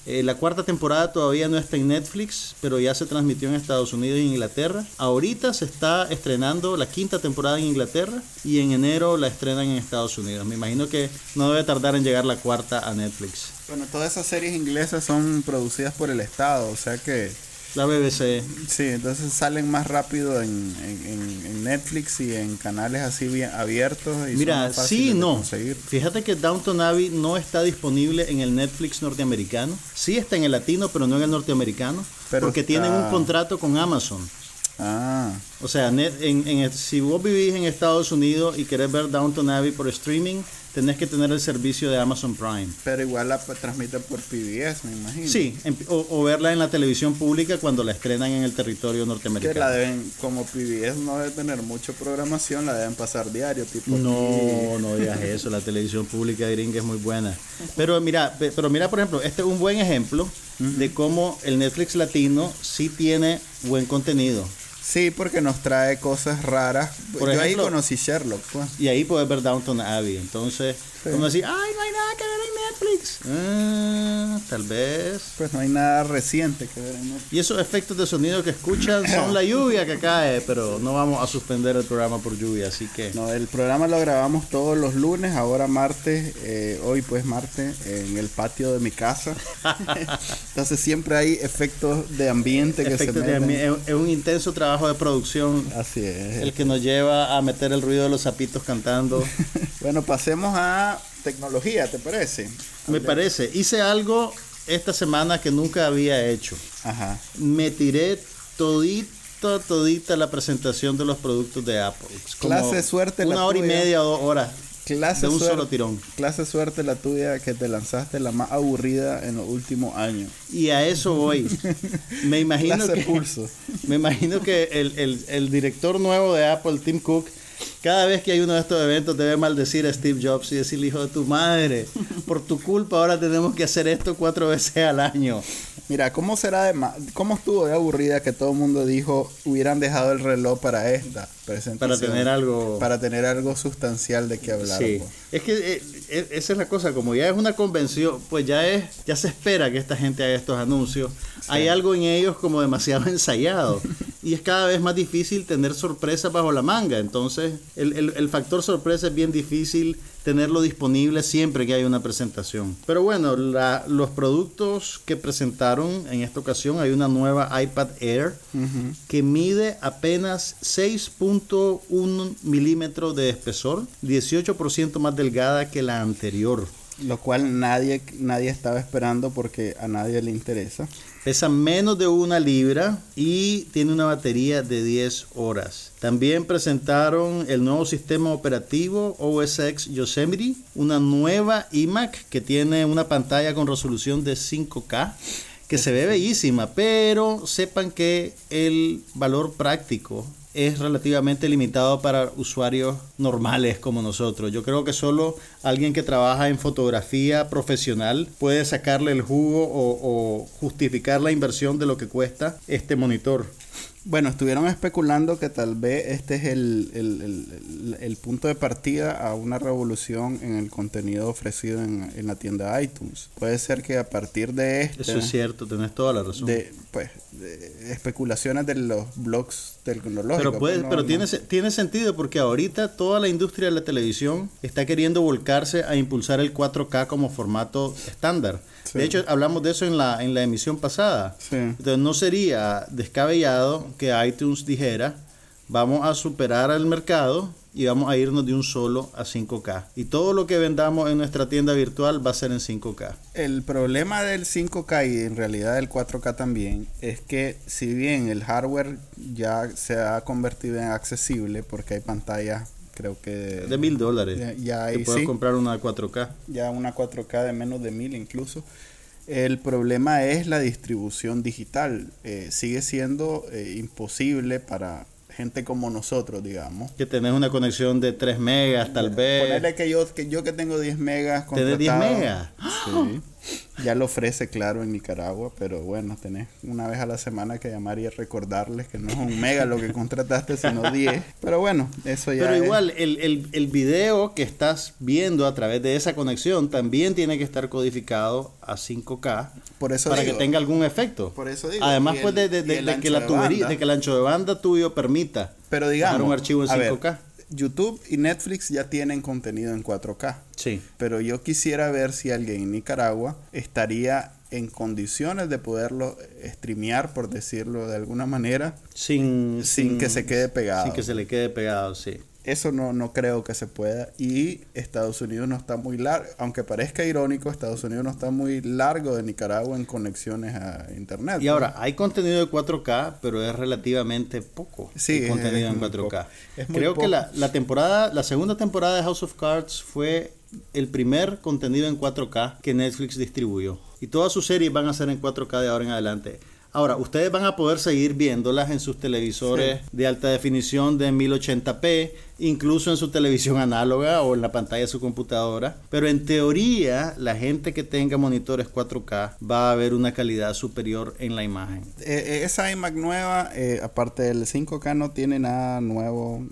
[SPEAKER 2] Eh, la cuarta temporada todavía no está en Netflix, pero ya se transmitió en Estados Unidos y en Inglaterra. Ahorita se está estrenando la quinta temporada en Inglaterra y en enero la estrenan en Estados Unidos. Me imagino que no debe tardar en llegar la cuarta a Netflix.
[SPEAKER 1] Bueno, todas esas series inglesas son producidas por el Estado, o sea que
[SPEAKER 2] La BBC.
[SPEAKER 1] sí, entonces salen más rápido en, en- Netflix y en canales así bien abiertos. Y son
[SPEAKER 2] Mira,
[SPEAKER 1] más fáciles
[SPEAKER 2] sí no.
[SPEAKER 1] conseguir.
[SPEAKER 2] Fíjate que Downton Abbey no está disponible en el Netflix norteamericano. Sí está en el latino, pero no en el norteamericano.
[SPEAKER 1] Pero
[SPEAKER 2] porque
[SPEAKER 1] está-
[SPEAKER 2] tienen un contrato con Amazon.
[SPEAKER 1] Ah,
[SPEAKER 2] O sea, net- en, en- si vos vivís en Estados Unidos y querés ver Downton Abbey por streaming, tenés que tener el servicio de Amazon Prime.
[SPEAKER 1] pero igual la transmiten por PBS, me imagino.
[SPEAKER 2] Sí, en- o, o verla en la televisión pública cuando la estrenan en el territorio
[SPEAKER 1] Que la
[SPEAKER 2] norteamericano.
[SPEAKER 1] deben, como PBS no debe tener mucha programación, la deben pasar diario, tipo.
[SPEAKER 2] No, no digas (laughs) eso, la televisión pública gringa es muy buena. Pero mira, pe- pero mira, por ejemplo, este es un buen ejemplo de cómo el Netflix latino sí tiene buen contenido.
[SPEAKER 1] Sí, porque nos trae cosas raras.
[SPEAKER 2] Por
[SPEAKER 1] Yo ahí
[SPEAKER 2] ejemplo-
[SPEAKER 1] conocí Sherlock, pues.
[SPEAKER 2] Y ahí puedes ver Downton Abbey. Entonces,
[SPEAKER 1] Sí.
[SPEAKER 2] como decir, ay, no hay nada que ver en Netflix. Ah, tal vez.
[SPEAKER 1] Pues no hay nada reciente que ver en Netflix.
[SPEAKER 2] Y esos efectos de sonido que escuchan son la lluvia que cae, pero no vamos a suspender el programa por lluvia, así que...
[SPEAKER 1] No, el programa lo grabamos todos los lunes, ahora martes, eh, hoy pues martes, en el patio de mi casa. (laughs) Entonces siempre hay efectos de ambiente que
[SPEAKER 2] efectos
[SPEAKER 1] se
[SPEAKER 2] de
[SPEAKER 1] meten.
[SPEAKER 2] ambi- es, es un intenso trabajo de producción
[SPEAKER 1] Así es.
[SPEAKER 2] el que nos lleva a meter el ruido de los zapitos cantando. (laughs)
[SPEAKER 1] Bueno, pasemos a tecnología, ¿te parece?
[SPEAKER 2] Me parece, hice algo esta semana que nunca había hecho.
[SPEAKER 1] Ajá.
[SPEAKER 2] Me tiré todita, todita la presentación de los productos de Apple. Como
[SPEAKER 1] Clase suerte la
[SPEAKER 2] Una hora y media o dos horas.
[SPEAKER 1] Clase
[SPEAKER 2] de un
[SPEAKER 1] suerte-
[SPEAKER 2] solo tirón.
[SPEAKER 1] Clase suerte la tuya que te lanzaste la más aburrida en los últimos años.
[SPEAKER 2] Y a eso voy. (laughs) Me imagino
[SPEAKER 1] Clase
[SPEAKER 2] que,
[SPEAKER 1] pulso.
[SPEAKER 2] me imagino que el, el- el director nuevo de Apple, Tim Cook, cada vez que hay uno de estos eventos debe maldecir a Steve Jobs y decirle, hijo de tu madre, por tu culpa ahora tenemos que hacer esto cuatro veces al año.
[SPEAKER 1] Mira, ¿cómo será de ma- cómo estuvo de aburrida que todo el mundo dijo hubieran dejado el reloj para esta presentación?
[SPEAKER 2] Para tener algo...
[SPEAKER 1] Para tener algo sustancial de qué hablar.
[SPEAKER 2] Sí,
[SPEAKER 1] pues.
[SPEAKER 2] es que eh, eh, esa es la cosa, como ya es una convención, pues ya es, ya se espera que esta gente haga estos anuncios. Hay algo en ellos como demasiado (laughs) ensayado y es cada vez más difícil tener sorpresas bajo la manga. Entonces, el, el- el factor sorpresa es bien difícil tenerlo disponible siempre que hay una presentación. Pero bueno, la- los productos que presentaron en esta ocasión, hay una nueva iPad Air que mide apenas 6.1 milímetros de espesor, 18% más delgada que la anterior.
[SPEAKER 1] Lo cual nadie, nadie estaba esperando porque a nadie le interesa.
[SPEAKER 2] Pesa menos de una libra y tiene una batería de 10 horas. También presentaron el nuevo sistema operativo OS X Yosemite, una nueva iMac que tiene una pantalla con resolución de 5K que se ve bellísima, pero sepan que el valor práctico es relativamente limitado para usuarios normales como nosotros. Yo creo que solo alguien que trabaja en fotografía profesional puede sacarle el jugo o, o justificar la inversión de lo que cuesta este monitor.
[SPEAKER 1] Bueno, estuvieron especulando que tal vez este es el, el, el, el, punto de partida a una revolución en el contenido ofrecido en, en, la tienda iTunes. Puede ser que a partir de esto...
[SPEAKER 2] Eso es cierto, tenés toda la razón.
[SPEAKER 1] De, pues, de especulaciones de los blogs tecnológicos.
[SPEAKER 2] Pero, puede,
[SPEAKER 1] pues,
[SPEAKER 2] pero tiene, tiene sentido porque ahorita toda la industria de la televisión está queriendo volcarse a impulsar el 4K como formato estándar. Sí. De hecho, hablamos de eso en la, en la emisión pasada.
[SPEAKER 1] Sí.
[SPEAKER 2] Entonces, no sería descabellado que iTunes dijera, vamos a superar al mercado y vamos a irnos de un solo a 5K. Y todo lo que vendamos en nuestra tienda virtual va a ser en 5K.
[SPEAKER 1] El problema del 5K y en realidad del 4K también es que si bien el hardware ya se ha convertido en accesible porque hay pantallas creo que
[SPEAKER 2] de mil dólares
[SPEAKER 1] ya, ya hay,
[SPEAKER 2] puedes
[SPEAKER 1] sí,
[SPEAKER 2] comprar una 4K
[SPEAKER 1] ya una 4K de menos de mil incluso el problema es la distribución digital eh, sigue siendo eh, imposible para gente como nosotros, digamos.
[SPEAKER 2] Que tenés una conexión de 3 megas, tal vez.
[SPEAKER 1] Ponerle que yo que, yo que tengo 10 megas.
[SPEAKER 2] ¿Tenés 10 megas?
[SPEAKER 1] Sí. Ya lo ofrece, claro, en Nicaragua, pero bueno, tenés una vez a la semana que llamar y recordarles que no es un mega lo que contrataste, sino 10. Pero bueno, eso ya.
[SPEAKER 2] Pero
[SPEAKER 1] es.
[SPEAKER 2] igual, el, el, el video que estás viendo a través de esa conexión también tiene que estar codificado a 5K
[SPEAKER 1] por eso
[SPEAKER 2] para
[SPEAKER 1] digo,
[SPEAKER 2] que tenga algún efecto.
[SPEAKER 1] Por eso digo.
[SPEAKER 2] Además, pues, de, de,
[SPEAKER 1] y
[SPEAKER 2] de, de que la tubería, de que el ancho de banda tuyo permita
[SPEAKER 1] pero digamos,
[SPEAKER 2] un archivo en
[SPEAKER 1] a
[SPEAKER 2] 5K.
[SPEAKER 1] Ver, YouTube y Netflix ya tienen contenido en 4K.
[SPEAKER 2] Sí.
[SPEAKER 1] Pero yo quisiera ver si alguien en Nicaragua estaría en condiciones de poderlo streamear, por decirlo de alguna manera,
[SPEAKER 2] sin,
[SPEAKER 1] sin, sin que se quede pegado.
[SPEAKER 2] Sin que se le quede pegado, sí.
[SPEAKER 1] Eso no, no creo que se pueda. Y Estados Unidos no está muy largo, aunque parezca irónico, Estados Unidos no está muy largo de Nicaragua en conexiones a Internet.
[SPEAKER 2] Y ahora, hay contenido de 4K, pero es relativamente poco
[SPEAKER 1] sí,
[SPEAKER 2] el contenido
[SPEAKER 1] es,
[SPEAKER 2] en 4K.
[SPEAKER 1] Es
[SPEAKER 2] Creo
[SPEAKER 1] poco.
[SPEAKER 2] que la, la temporada, la segunda temporada de House of Cards fue el primer contenido en 4K que Netflix distribuyó. Y todas sus series van a ser en 4K de ahora en adelante. Ahora, ustedes van a poder seguir viéndolas en sus televisores sí. de alta definición de 1080p, incluso en su televisión análoga o en la pantalla de su computadora. Pero en teoría, la gente que tenga monitores 4K va a ver una calidad superior en la imagen.
[SPEAKER 1] Eh, esa iMac nueva, eh, aparte del 5K, no tiene nada nuevo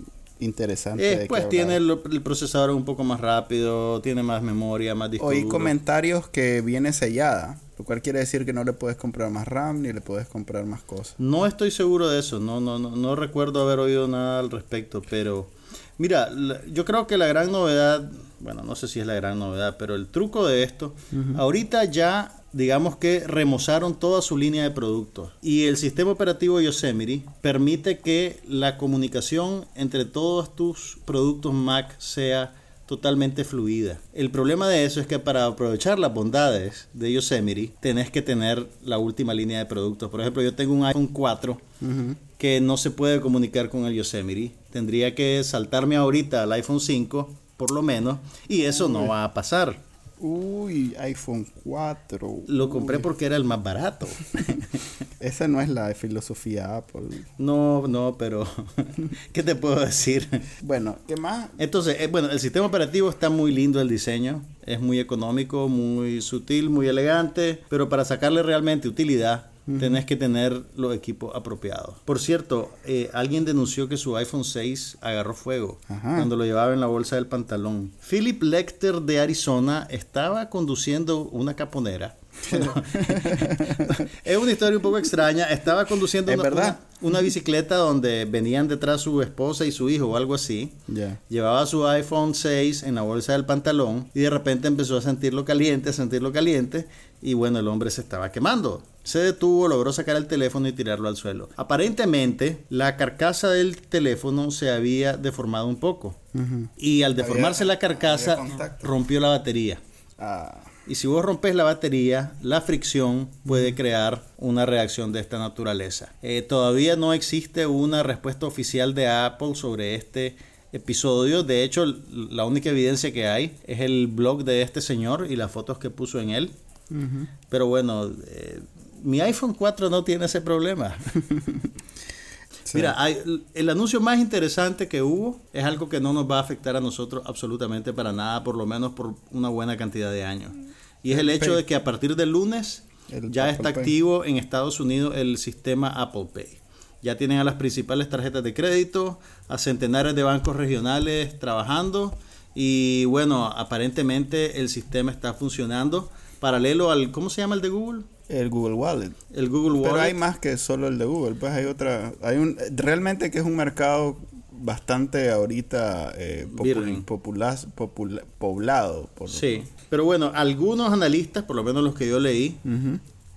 [SPEAKER 1] interesante.
[SPEAKER 2] Eh, pues tiene el, el, procesador un poco más rápido, tiene más memoria, más disco
[SPEAKER 1] Oí
[SPEAKER 2] duro.
[SPEAKER 1] comentarios que viene sellada, lo cual quiere decir que no le puedes comprar más RAM ni le puedes comprar más cosas.
[SPEAKER 2] No estoy seguro de eso, no, no, no, no recuerdo haber oído nada al respecto, pero mira, yo creo que la gran novedad, bueno, no sé si es la gran novedad, pero el truco de esto, uh -huh. ahorita ya digamos que remozaron toda su línea de productos. Y el sistema operativo Yosemite permite que la comunicación entre todos tus productos Mac sea totalmente fluida. El problema de eso es que para aprovechar las bondades de Yosemite tenés que tener la última línea de productos. Por ejemplo, yo tengo un iPhone 4 uh -huh. que no se puede comunicar con el Yosemite. Tendría que saltarme ahorita al iPhone 5 por lo menos y eso no va a pasar.
[SPEAKER 1] Uy, iPhone 4.
[SPEAKER 2] Lo compré Uy. porque era el más barato. (laughs)
[SPEAKER 1] Esa no es la filosofía Apple.
[SPEAKER 2] No, no, pero (laughs) ¿qué te puedo decir?
[SPEAKER 1] Bueno, ¿qué más?
[SPEAKER 2] Entonces, eh, bueno, el sistema operativo está muy lindo el diseño, es muy económico, muy sutil, muy elegante, pero para sacarle realmente utilidad Uh -huh. tenés que tener los equipos apropiados. Por cierto, eh, alguien denunció que su iPhone 6 agarró fuego
[SPEAKER 1] Ajá.
[SPEAKER 2] cuando lo llevaba en la bolsa del pantalón. Philip Lecter de Arizona estaba conduciendo una caponera. (laughs) es una historia un poco extraña. Estaba conduciendo
[SPEAKER 1] ¿Es
[SPEAKER 2] una,
[SPEAKER 1] verdad?
[SPEAKER 2] Una, una, bicicleta donde venían detrás su esposa y su hijo o algo así.
[SPEAKER 1] Yeah.
[SPEAKER 2] Llevaba su iPhone 6 en la bolsa del pantalón y de repente empezó a sentirlo caliente, a sentirlo caliente y bueno, el hombre se estaba quemando. Se detuvo, logró sacar el teléfono y tirarlo al suelo. Aparentemente, la carcasa del teléfono se había deformado un poco.
[SPEAKER 1] Uh -huh.
[SPEAKER 2] Y al deformarse
[SPEAKER 1] había,
[SPEAKER 2] la carcasa, rompió la batería.
[SPEAKER 1] Ah.
[SPEAKER 2] Y si vos rompes la batería, la fricción puede crear una reacción de esta naturaleza. Eh, todavía no existe una respuesta oficial de Apple sobre este episodio. De hecho, la única evidencia que hay es el blog de este señor y las fotos que puso en él.
[SPEAKER 1] Uh -huh.
[SPEAKER 2] Pero bueno, eh, mi iPhone 4 no tiene ese problema. (laughs) Mira, el anuncio más interesante que hubo es algo que no nos va a afectar a nosotros absolutamente para nada, por lo menos por una buena cantidad de años. Y es el hecho de que a partir del lunes ya está activo en Estados Unidos el sistema Apple Pay. Ya tienen a las principales tarjetas de crédito, a centenares de bancos regionales trabajando y bueno, aparentemente el sistema está funcionando paralelo al, ¿cómo se llama el de Google?
[SPEAKER 1] El Google Wallet.
[SPEAKER 2] El Google Wallet.
[SPEAKER 1] Pero hay más que solo el de Google, pues hay otra, hay un, realmente que es un mercado bastante ahorita eh, poblado.
[SPEAKER 2] Por sí, pero bueno, algunos analistas, por lo menos los que yo leí,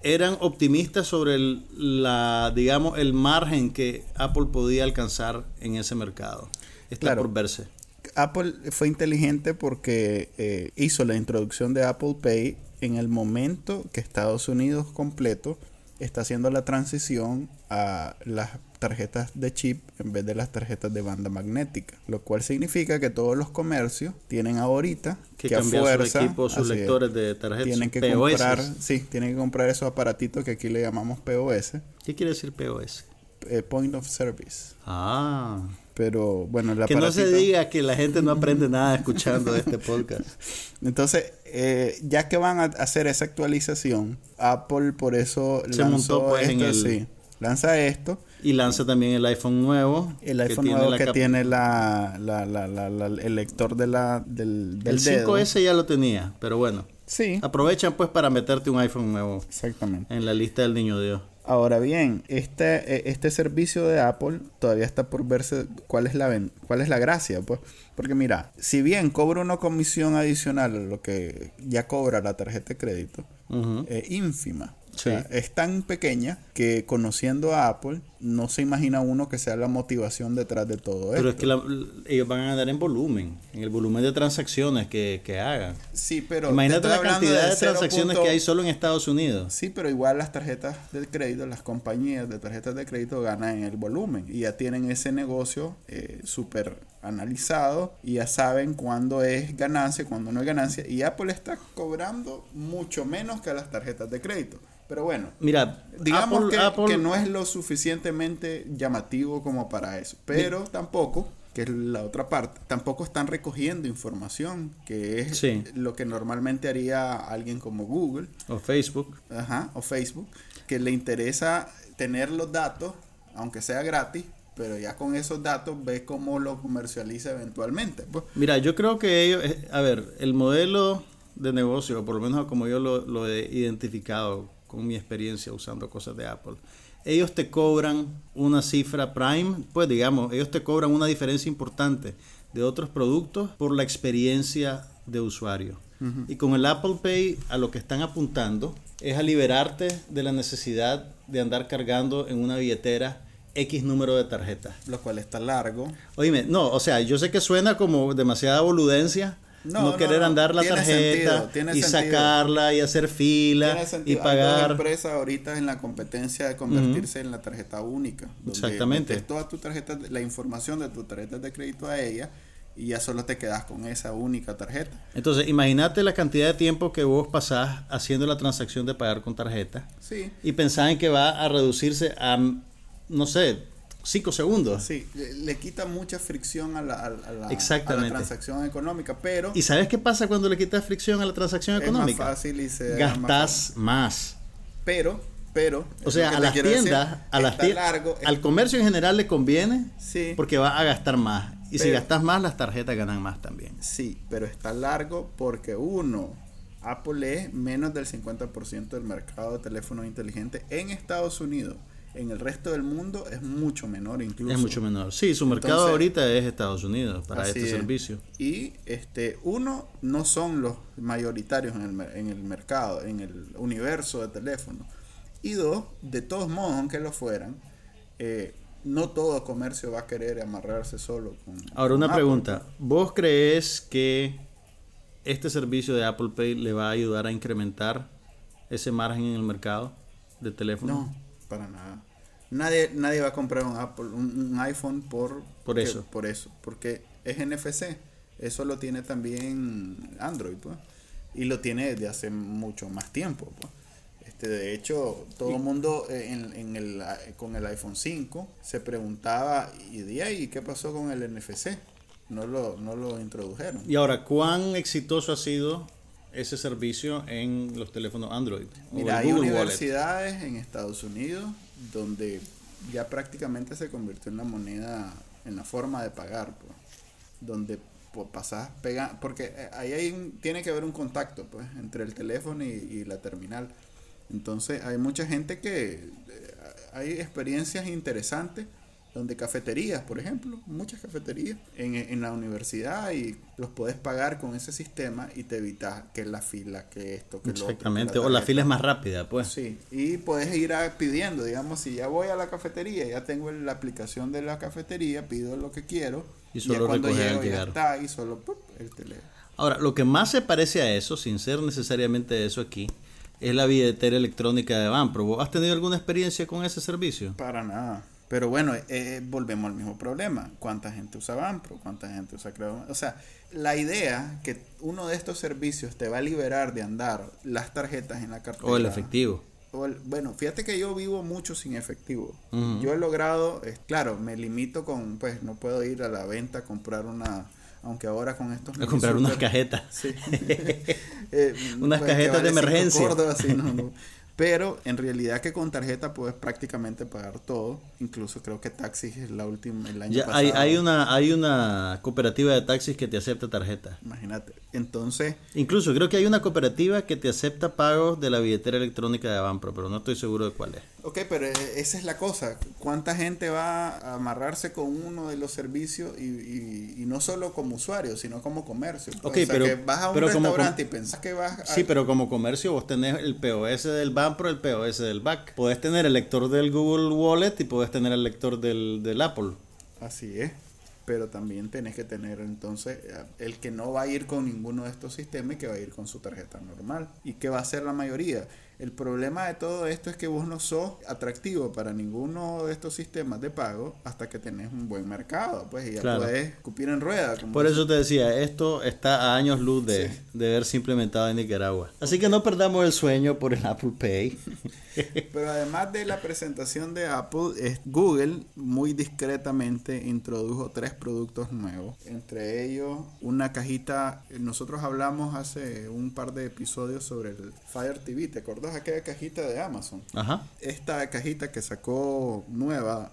[SPEAKER 2] eran optimistas sobre el, la, digamos, el margen que Apple podía alcanzar en ese mercado. Está por verse.
[SPEAKER 1] Apple fue inteligente porque eh, hizo la introducción de Apple Pay en el momento que Estados Unidos completo está haciendo la transición a las tarjetas de chip en vez de las tarjetas de banda magnética, lo cual significa que todos los comercios tienen ahorita
[SPEAKER 2] que, cambiar su equipo, sus lectores de tarjetas,
[SPEAKER 1] tienen que comprar, sí, tienen que comprar esos aparatitos que aquí le llamamos POS.
[SPEAKER 2] ¿Qué quiere decir POS?
[SPEAKER 1] Eh, point of Service.
[SPEAKER 2] Ah.
[SPEAKER 1] Pero bueno,
[SPEAKER 2] el Que no se diga que la gente no aprende nada escuchando este podcast. (laughs)
[SPEAKER 1] Entonces, eh, ya que van a hacer esa actualización, Apple por eso
[SPEAKER 2] se montó pues, en el...
[SPEAKER 1] sí, lanza esto.
[SPEAKER 2] Y lanza también el iPhone nuevo.
[SPEAKER 1] El iPhone nuevo que tiene la, la, la, la, el lector de la, del, del
[SPEAKER 2] El 5S ya lo tenía, pero bueno.
[SPEAKER 1] Sí.
[SPEAKER 2] Aprovechan pues para meterte un iPhone nuevo.
[SPEAKER 1] Exactamente.
[SPEAKER 2] En la lista del niño Dios.
[SPEAKER 1] Ahora bien, este, e, este servicio de Apple todavía está por verse cuál es la, cuál es la gracia, pues. Porque mira, si bien cobra una comisión adicional a lo que ya cobra la tarjeta de crédito, es ínfima es tan pequeña que conociendo a Apple, no se imagina uno que sea la motivación detrás de todo
[SPEAKER 2] esto. Pero es que ellos van a dar en volumen, en el volumen de transacciones que, que hagan.
[SPEAKER 1] Sí, pero...
[SPEAKER 2] Imagínate la cantidad de, transacciones que hay solo en Estados Unidos.
[SPEAKER 1] Sí, pero igual las tarjetas de crédito, las compañías de tarjetas de crédito ganan en el volumen y ya tienen ese negocio eh, súper analizado y ya saben cuándo es ganancia, cuándo no es ganancia. Y Apple está cobrando mucho menos que las tarjetas de crédito. Pero bueno,
[SPEAKER 2] mira,
[SPEAKER 1] digamos que, no es lo suficientemente llamativo como para eso. Pero tampoco, que es la otra parte, tampoco están recogiendo información, que es lo que normalmente haría alguien como Google.
[SPEAKER 2] O Facebook.
[SPEAKER 1] Ajá, o Facebook, que le interesa tener los datos, aunque sea gratis, pero ya con esos datos ve cómo lo comercializa eventualmente. Pues.
[SPEAKER 2] Mira, yo creo que ellos, eh, a ver, el modelo de negocio, por lo menos como yo lo, lo he identificado con mi experiencia usando cosas de Apple. Ellos te cobran una cifra prime, pues digamos, ellos te cobran una diferencia importante de otros productos por la experiencia de usuario. Y con el Apple Pay a lo que están apuntando es a liberarte de la necesidad de andar cargando en una billetera X número de tarjetas.
[SPEAKER 1] Lo cual está largo.
[SPEAKER 2] Oíme, no, o sea, yo sé que suena como demasiada boludencia, no, querer andar la tarjeta y sacarla y hacer fila y pagar. Hay
[SPEAKER 1] empresas ahorita en la competencia de convertirse en la tarjeta única.
[SPEAKER 2] Exactamente.
[SPEAKER 1] Toda tu tarjeta, la información de tu tarjeta de crédito a ella y ya solo te quedas con esa única tarjeta.
[SPEAKER 2] Entonces, imagínate la cantidad de tiempo que vos pasás haciendo la transacción de pagar con tarjeta.
[SPEAKER 1] Sí.
[SPEAKER 2] Y pensás en que va a reducirse a, no sé, 5 segundos.
[SPEAKER 1] Sí, le, quita mucha fricción a la, a, la,
[SPEAKER 2] transacción
[SPEAKER 1] económica, pero...
[SPEAKER 2] ¿Y sabes qué pasa cuando le quitas fricción a la transacción económica?
[SPEAKER 1] Es más fácil y se...
[SPEAKER 2] Gastas más.
[SPEAKER 1] Pero, pero...
[SPEAKER 2] O sea, a las tiendas, a las al comercio en general le conviene
[SPEAKER 1] sí,
[SPEAKER 2] porque va a gastar más. Y si gastas más, las tarjetas ganan más también.
[SPEAKER 1] Sí, pero está largo porque uno, Apple es menos del 50% del mercado de teléfonos inteligentes en Estados Unidos en el resto del mundo es mucho menor incluso.
[SPEAKER 2] Es mucho menor. Sí, su mercado ahorita es Estados Unidos para este servicio.
[SPEAKER 1] Y este uno no son los mayoritarios en el, en el mercado, en el universo de teléfonos. Y dos, de todos modos, aunque lo fueran, eh, no todo comercio va a querer amarrarse solo con...
[SPEAKER 2] Ahora una pregunta, ¿vos crees que este servicio de Apple Pay le va a ayudar a incrementar ese margen en el mercado de teléfono?
[SPEAKER 1] No, para nada. Nadie, nadie va a comprar un Apple, un, iPhone por,
[SPEAKER 2] por eso.
[SPEAKER 1] por eso, porque es NFC. Eso lo tiene también Android, pues. Y lo tiene desde hace mucho más tiempo, pues. Este, de hecho, todo el mundo eh, en, en el, con el iPhone 5 se preguntaba, ¿y de ahí qué pasó con el NFC? No lo, no lo introdujeron.
[SPEAKER 2] Y ahora, ¿cuán exitoso ha sido ese servicio en los teléfonos Android?
[SPEAKER 1] Mira, hay universidades en Estados Unidos donde ya prácticamente se convirtió en la moneda, en la forma de pagar, pues, donde pues, pasas, pega, porque eh, ahí hay tiene que haber un contacto pues, entre el teléfono y, la terminal. Entonces hay mucha gente que eh, hay experiencias interesantes donde cafeterías, por ejemplo, muchas cafeterías en, en, la universidad y los puedes pagar con ese sistema y te evitas que la fila, que esto, que
[SPEAKER 2] Exactamente, lo otro, o la fila es más rápida, pues.
[SPEAKER 1] Sí, y puedes ir pidiendo, digamos, si ya voy a la cafetería, ya tengo la aplicación de la cafetería, pido lo que quiero y solo ya cuando llego ya está y solo el teléfono.
[SPEAKER 2] Ahora, lo que más se parece a eso, sin ser necesariamente eso aquí, es la billetera electrónica de Banpro. ¿Has tenido alguna experiencia con ese servicio?
[SPEAKER 1] Para nada. Pero bueno, eh, volvemos al mismo problema. ¿Cuánta gente usa Banpro? ¿Cuánta gente usa Creo? O sea, la idea que uno de estos servicios te va a liberar de andar las tarjetas en la cartera.
[SPEAKER 2] O el efectivo.
[SPEAKER 1] bueno, fíjate que yo vivo mucho sin efectivo. Yo he logrado, claro, me limito con, pues no puedo ir a la venta a comprar una, aunque ahora con estos...
[SPEAKER 2] A comprar unas cajetas. Sí. (laughs) Eh, unas pues, cajetas de emergencia. así, no, no. (laughs)
[SPEAKER 1] Pero en realidad que con tarjeta puedes prácticamente pagar todo. Incluso creo que taxis es la última, el año
[SPEAKER 2] ya, pasado. Hay, hay, una, hay una cooperativa de taxis que te acepta tarjeta.
[SPEAKER 1] Imagínate. Entonces...
[SPEAKER 2] Incluso creo que hay una cooperativa que te acepta pagos de la billetera electrónica de Avanpro, pero no estoy seguro de cuál es.
[SPEAKER 1] Ok, pero e, esa es la cosa. ¿Cuánta gente va a amarrarse con uno de los servicios y, y, no solo como usuario, sino como comercio?
[SPEAKER 2] Ok, pero,
[SPEAKER 1] que vas a un restaurante y pensás que vas a...
[SPEAKER 2] Sí, pero como comercio vos tenés el POS del Banpro, el POS del BAC. Podés tener el lector del Google Wallet y podés tener el lector del, del Apple.
[SPEAKER 1] Así es pero también tenés que tener entonces eh, el que no va a ir con ninguno de estos sistemas y que va a ir con su tarjeta normal. ¿Y qué va a ser la mayoría? El problema de todo esto es que vos no sos atractivo para ninguno de estos sistemas de pago hasta que tenés un buen mercado, pues, y ya puedes escupir en rueda.
[SPEAKER 2] Por eso te decía, esto está a años luz de, de verse implementado en Nicaragua. Así que no perdamos el sueño por el Apple Pay. (laughs)
[SPEAKER 1] Pero además de la presentación de Apple, Google muy discretamente introdujo tres productos nuevos. Entre ellos, una cajita, nosotros hablamos hace un par de episodios sobre el Fire TV, ¿te acordás? Aquella cajita de Amazon. Esta cajita que sacó nueva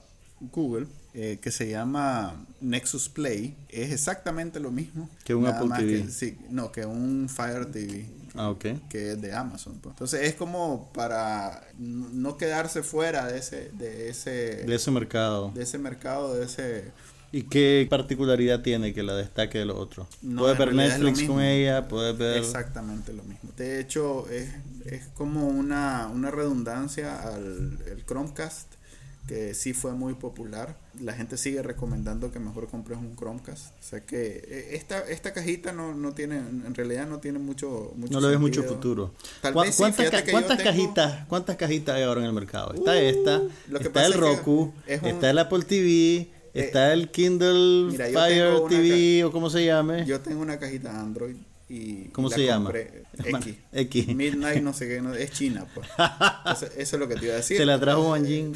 [SPEAKER 1] Google, eh, que se llama Nexus Play, es exactamente lo mismo.
[SPEAKER 2] Que un Apple TV.
[SPEAKER 1] sí, no, que un Fire TV.
[SPEAKER 2] Ah,
[SPEAKER 1] Que es de Amazon. Pues. Entonces es como para no quedarse fuera de ese, de ese...
[SPEAKER 2] De ese mercado.
[SPEAKER 1] De ese mercado, de ese
[SPEAKER 2] ¿Y qué particularidad tiene que la destaque de lo otro? puedes ver Netflix con ella, puedes ver...
[SPEAKER 1] Exactamente lo mismo. De hecho, es, es como una, una redundancia al el Chromecast, que sí fue muy popular. La gente sigue recomendando que mejor compres un Chromecast. O sea que e, esta, esta cajita no, no tiene, en realidad no tiene mucho, mucho
[SPEAKER 2] No le ves mucho futuro. ¿Cuántas, ¿cuántas cajitas, ¿Cuántas cajitas hay ahora en el mercado? Está uh, esta, está el Roku, está el Apple TV eh, Está el Kindle Fire TV o como se llame.
[SPEAKER 1] Yo tengo una cajita Android y
[SPEAKER 2] ¿Cómo se llama?
[SPEAKER 1] X. X. Midnight no sé qué, no, es China, pues. Eso, es lo que te iba a decir. (laughs)
[SPEAKER 2] Se la trajo Wanjin.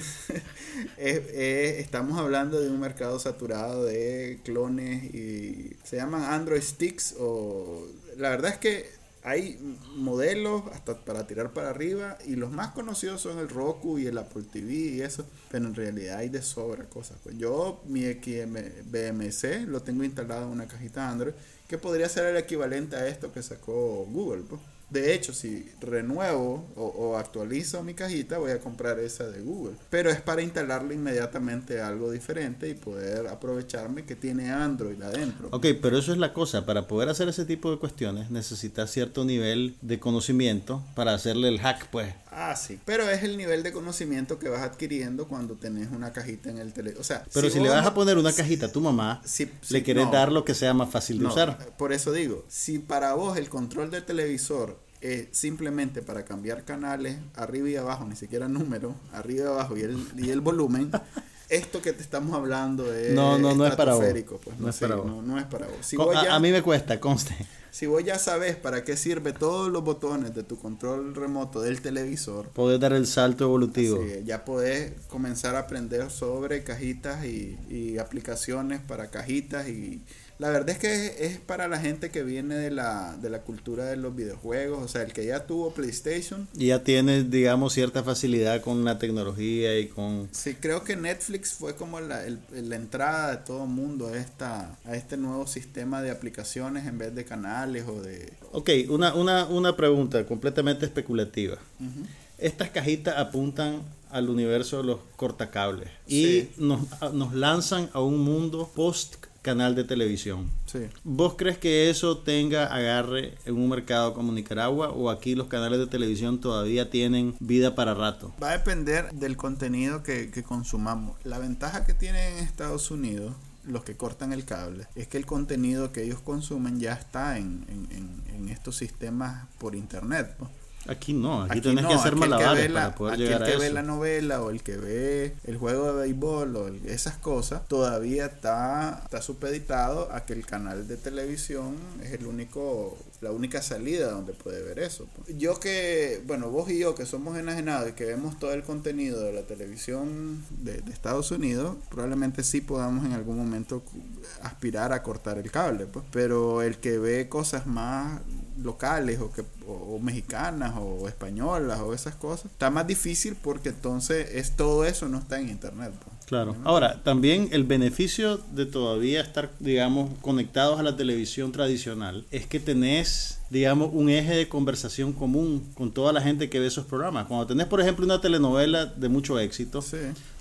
[SPEAKER 2] (laughs)
[SPEAKER 1] estamos hablando de un mercado saturado de clones y se llaman Android Sticks o la verdad es que hay modelos hasta para tirar para arriba y los más conocidos son el Roku y el Apple TV y eso, pero en realidad hay de sobra cosas. Pues yo mi XBMC lo tengo instalado en una cajita Android que podría ser el equivalente a esto que sacó Google. Pues. De hecho, si renuevo o, actualizo mi cajita, voy a comprar esa de Google. Pero es para instalarle inmediatamente algo diferente y poder aprovecharme que tiene Android adentro.
[SPEAKER 2] Ok, pero eso es la cosa. Para poder hacer ese tipo de cuestiones necesitas cierto nivel de conocimiento para hacerle el hack, pues.
[SPEAKER 1] Ah, sí. Pero es el nivel de conocimiento que vas adquiriendo cuando tenés una cajita en el teléfono. O sea,
[SPEAKER 2] pero si, le vas a poner una cajita a tu mamá, le quieres dar lo que sea más fácil de usar.
[SPEAKER 1] Por eso digo, si para vos el control del televisor simplemente para cambiar canales arriba y abajo, ni siquiera número, arriba y abajo y el, y el volumen. (laughs) esto que te estamos hablando es
[SPEAKER 2] no, no, no es para vos.
[SPEAKER 1] Pues, no, es para vos. No, es para vos.
[SPEAKER 2] a, mí me cuesta, conste.
[SPEAKER 1] si vos ya sabes para qué sirve todos los botones de tu control remoto del televisor,
[SPEAKER 2] podés dar el salto evolutivo.
[SPEAKER 1] así, ya podés comenzar a aprender sobre cajitas y, y aplicaciones para cajitas y la verdad es que es, es para la gente que viene de la, de la cultura de los videojuegos, o sea, el que ya tuvo PlayStation.
[SPEAKER 2] Y ya tienes, digamos, cierta facilidad con la tecnología y con...
[SPEAKER 1] Sí, creo que Netflix fue como la, el- la entrada de todo el mundo a, esta, a este nuevo sistema de aplicaciones en vez de canales o de...
[SPEAKER 2] Ok, una, una, una pregunta completamente especulativa. Estas cajitas apuntan al universo de los cortacables y
[SPEAKER 1] Sí.
[SPEAKER 2] nos, nos lanzan a un mundo post canal de televisión.
[SPEAKER 1] Sí.
[SPEAKER 2] ¿Vos crees que eso tenga agarre en un mercado como Nicaragua o aquí los canales de televisión todavía tienen vida para rato?
[SPEAKER 1] Va a depender del contenido que, que consumamos. La ventaja que tienen en Estados Unidos los que cortan el cable es que el contenido que ellos consumen ya está en, en- estos sistemas por internet. ¿no?
[SPEAKER 2] Aquí no, aquí,
[SPEAKER 1] Aquí
[SPEAKER 2] tenés
[SPEAKER 1] no,
[SPEAKER 2] que hacer
[SPEAKER 1] el
[SPEAKER 2] malabares
[SPEAKER 1] la-
[SPEAKER 2] para poder llegar
[SPEAKER 1] el
[SPEAKER 2] a
[SPEAKER 1] que
[SPEAKER 2] eso.
[SPEAKER 1] ve la novela o el que ve el juego de béisbol o el- esas cosas todavía está, está supeditado a que el canal de televisión es el único la única salida donde puede ver eso. Yo que, bueno, vos y yo que somos enajenados y que vemos todo el contenido de la televisión de, de Estados Unidos, probablemente sí podamos en algún momento aspirar a cortar el cable, pues. Pero el que ve cosas más locales o que o, o mexicanas o españolas o esas cosas está más difícil porque entonces es todo eso no está en internet pues.
[SPEAKER 2] Claro. Ahora, también el beneficio de todavía estar, digamos, conectados a la televisión tradicional es que tenés, digamos, un eje de conversación común con toda la gente que ve esos programas. Cuando tenés, por ejemplo, una telenovela de mucho éxito,
[SPEAKER 1] Sí.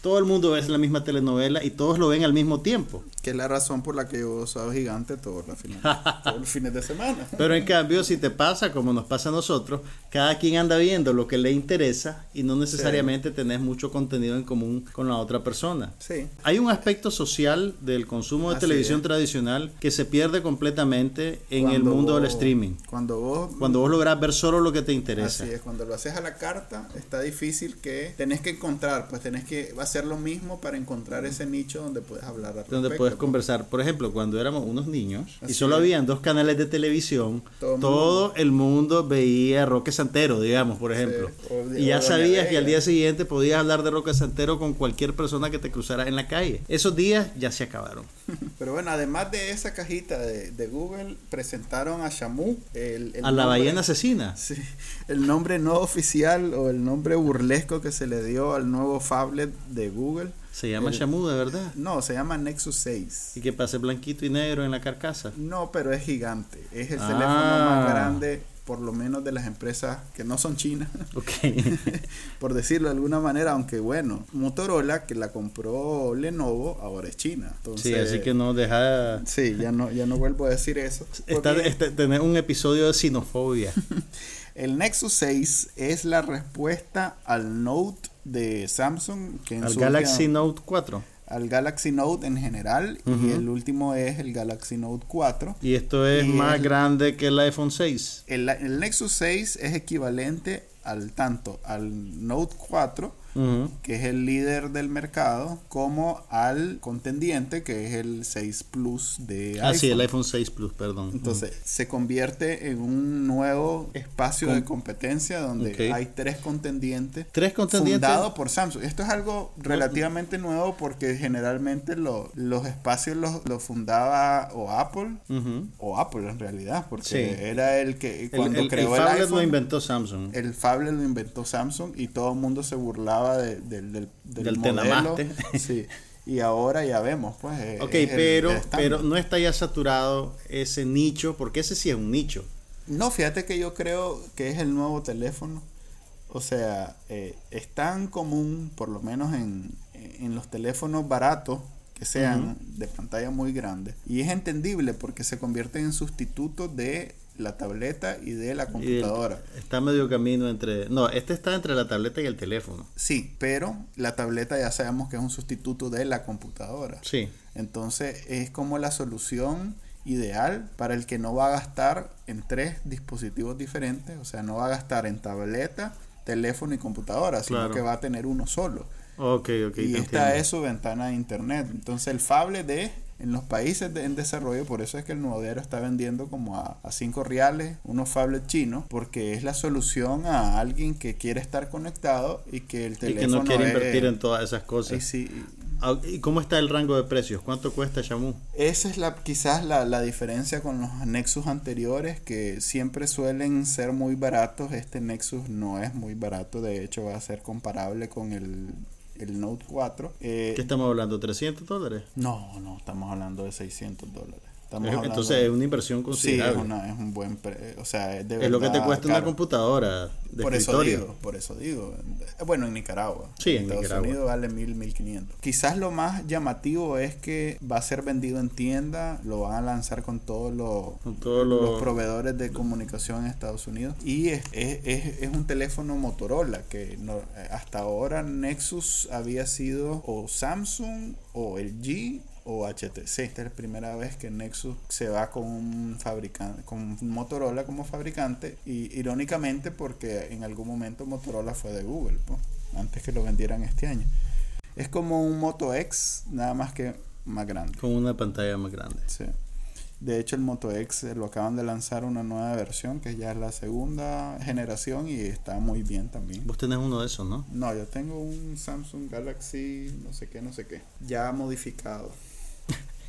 [SPEAKER 2] Todo el mundo ve la misma telenovela y todos lo ven al mismo tiempo. (laughs)
[SPEAKER 1] que es la razón por la que yo usado gigante todos los fines, (laughs) fines de semana
[SPEAKER 2] Pero en cambio, si te pasa como nos pasa a nosotros, cada quien anda viendo lo que le interesa y no necesariamente tenés mucho contenido en común con la otra persona.
[SPEAKER 1] sí
[SPEAKER 2] Hay un aspecto social del consumo de
[SPEAKER 1] Así
[SPEAKER 2] televisión
[SPEAKER 1] es.
[SPEAKER 2] tradicional que se pierde completamente en el
[SPEAKER 1] Cuando
[SPEAKER 2] mundo del
[SPEAKER 1] vos-
[SPEAKER 2] streaming.
[SPEAKER 1] cuando vos
[SPEAKER 2] Cuando vos lográs ver solo lo que te interesa.
[SPEAKER 1] Así es, cuando lo haces a la carta está difícil que tenés que encontrar, pues tenés que hacer lo mismo para encontrar ese nicho donde puedes hablar al
[SPEAKER 2] Donde puedes conversar. Por ejemplo, cuando éramos unos niños y
[SPEAKER 1] Así
[SPEAKER 2] solo
[SPEAKER 1] es.
[SPEAKER 2] habían dos canales de televisión,
[SPEAKER 1] Todo
[SPEAKER 2] todo,
[SPEAKER 1] el
[SPEAKER 2] el mundo veía Roque Santero, digamos, por ejemplo.
[SPEAKER 1] de-
[SPEAKER 2] y ya sabías que al día siguiente podías hablar de Roque Santero con cualquier persona que te cruzara en la calle. Esos días ya se acabaron. (laughs)
[SPEAKER 1] Pero bueno, además de esa cajita de, de Google, presentaron a Shamu, el, el
[SPEAKER 2] a la
[SPEAKER 1] nombre-
[SPEAKER 2] ballena asesina.
[SPEAKER 1] Sí, el nombre no oficial o el nombre burlesco que se le dio al nuevo phablet de Google.
[SPEAKER 2] Se llama
[SPEAKER 1] El-
[SPEAKER 2] Shamu, de verdad.
[SPEAKER 1] No, se llama Nexus 6.
[SPEAKER 2] Y que pase blanquito y negro en la carcasa.
[SPEAKER 1] No, pero es gigante. Es el
[SPEAKER 2] Ah.
[SPEAKER 1] teléfono más grande, por lo menos de las empresas que no son chinas. (laughs)
[SPEAKER 2] Ok. (laughs)
[SPEAKER 1] por decirlo de alguna manera, aunque bueno, Motorola que la compró Lenovo ahora es China. Entonces,
[SPEAKER 2] sí, así que no deja... (laughs)
[SPEAKER 1] Sí, ya no, ya no vuelvo a decir eso.
[SPEAKER 2] Está, este- tener un episodio de sinofobia.
[SPEAKER 1] El Nexus 6 es la respuesta al Note de Samsung, que en
[SPEAKER 2] Al Galaxy Note 4.
[SPEAKER 1] al Galaxy Note en general
[SPEAKER 2] Ujú.
[SPEAKER 1] y el último es el Galaxy Note 4.
[SPEAKER 2] Y esto es
[SPEAKER 1] Y
[SPEAKER 2] más
[SPEAKER 1] el-
[SPEAKER 2] grande que el iPhone 6.
[SPEAKER 1] El, el Nexus 6 es equivalente al tanto al Note 4 Que es el líder del mercado, como al contendiente, que es el 6 Plus de
[SPEAKER 2] Ah, sí, el
[SPEAKER 1] iPhone.
[SPEAKER 2] iPhone 6 Plus, perdón.
[SPEAKER 1] Entonces, se convierte en un nuevo espacio de
[SPEAKER 2] Com-
[SPEAKER 1] competencia donde hay tres contendientes.
[SPEAKER 2] Tres contendientes.
[SPEAKER 1] Fundado por Samsung. Esto es algo relativamente nuevo porque generalmente lo- los espacios los, los fundaba o Apple o Apple en realidad, porque
[SPEAKER 2] Sí.
[SPEAKER 1] era el que
[SPEAKER 2] El,
[SPEAKER 1] cuando
[SPEAKER 2] el, el
[SPEAKER 1] creó el,
[SPEAKER 2] phablet
[SPEAKER 1] iPhone,
[SPEAKER 2] lo inventó Samsung.
[SPEAKER 1] el phablet lo inventó Samsung y todo el mundo se burlaba de- del, del, del
[SPEAKER 2] Del
[SPEAKER 1] modelo.
[SPEAKER 2] Tenamaste. (laughs)
[SPEAKER 1] Sí. Y ahora ya vemos, pues. eh,
[SPEAKER 2] Ok,
[SPEAKER 1] es
[SPEAKER 2] pero,
[SPEAKER 1] el
[SPEAKER 2] pero no está ya saturado ese nicho, porque ese sí es un nicho.
[SPEAKER 1] No, fíjate que yo creo que es el nuevo teléfono. O sea, eh, es tan común, por lo menos en, en los teléfonos baratos, que sean de pantalla muy grande. Y es entendible porque se convierten en sustitutos de la tableta y de la computadora.
[SPEAKER 2] está medio camino entre... No, este está entre la tableta y el teléfono.
[SPEAKER 1] Sí, pero la tableta ya sabemos que es un sustituto de la computadora.
[SPEAKER 2] Sí.
[SPEAKER 1] Entonces es como la solución ideal para el que no va a gastar en tres dispositivos diferentes, o sea, no va a gastar en tableta, teléfono y computadora, sino
[SPEAKER 2] Claro.
[SPEAKER 1] que va a tener uno solo.
[SPEAKER 2] Ok, ok.
[SPEAKER 1] y esta
[SPEAKER 2] entiendo.
[SPEAKER 1] es su ventana de internet. Entonces el Fable de en los países en desarrollo, por eso es que el diario está vendiendo como a 5 reales unos phablets chinos, porque es la solución a alguien que quiere estar conectado y que el teléfono.
[SPEAKER 2] Y que no quiere invertir en todas esas cosas.
[SPEAKER 1] Y, sí,
[SPEAKER 2] ah, ¿Y cómo está el rango de precios? ¿Cuánto cuesta Shamu?
[SPEAKER 1] Esa es la, quizás la, la diferencia con los Nexus anteriores, que siempre suelen ser muy baratos. Este Nexus no es muy barato, de hecho va a ser comparable con el el Note 4.
[SPEAKER 2] Eh, ¿Qué estamos hablando? ¿300 dólares?
[SPEAKER 1] No, no, estamos hablando de 600 dólares.
[SPEAKER 2] Entonces es una inversión considerable.
[SPEAKER 1] Sí, es, un buen, o sea,
[SPEAKER 2] es, lo que te cuesta una computadora de
[SPEAKER 1] por
[SPEAKER 2] escritorio.
[SPEAKER 1] Eso digo, por eso digo. Bueno, en Nicaragua.
[SPEAKER 2] Sí,
[SPEAKER 1] en,
[SPEAKER 2] en
[SPEAKER 1] Estados
[SPEAKER 2] Nicaragua.
[SPEAKER 1] Unidos vale 1000, 1500. Quizás lo más llamativo es que va a ser vendido en tienda, lo van a lanzar con todos los,
[SPEAKER 2] con todos los,
[SPEAKER 1] proveedores de comunicación en Estados Unidos y es, es, es, es un teléfono Motorola que no, hasta ahora Nexus había sido o Samsung o LG o HTC. Esta es la primera vez que Nexus se va con un fabricante, con Motorola como fabricante y irónicamente porque en algún momento Motorola fue de Google, pues, antes que lo vendieran este año. Es como un Moto X, nada más que más grande.
[SPEAKER 2] Con una pantalla más grande.
[SPEAKER 1] Sí. De hecho, el Moto X lo acaban de lanzar una nueva versión que ya es la segunda generación y está muy bien también.
[SPEAKER 2] Vos tenés uno de esos, ¿no?
[SPEAKER 1] No, yo tengo un Samsung Galaxy, no sé qué, no sé qué. Ya modificado.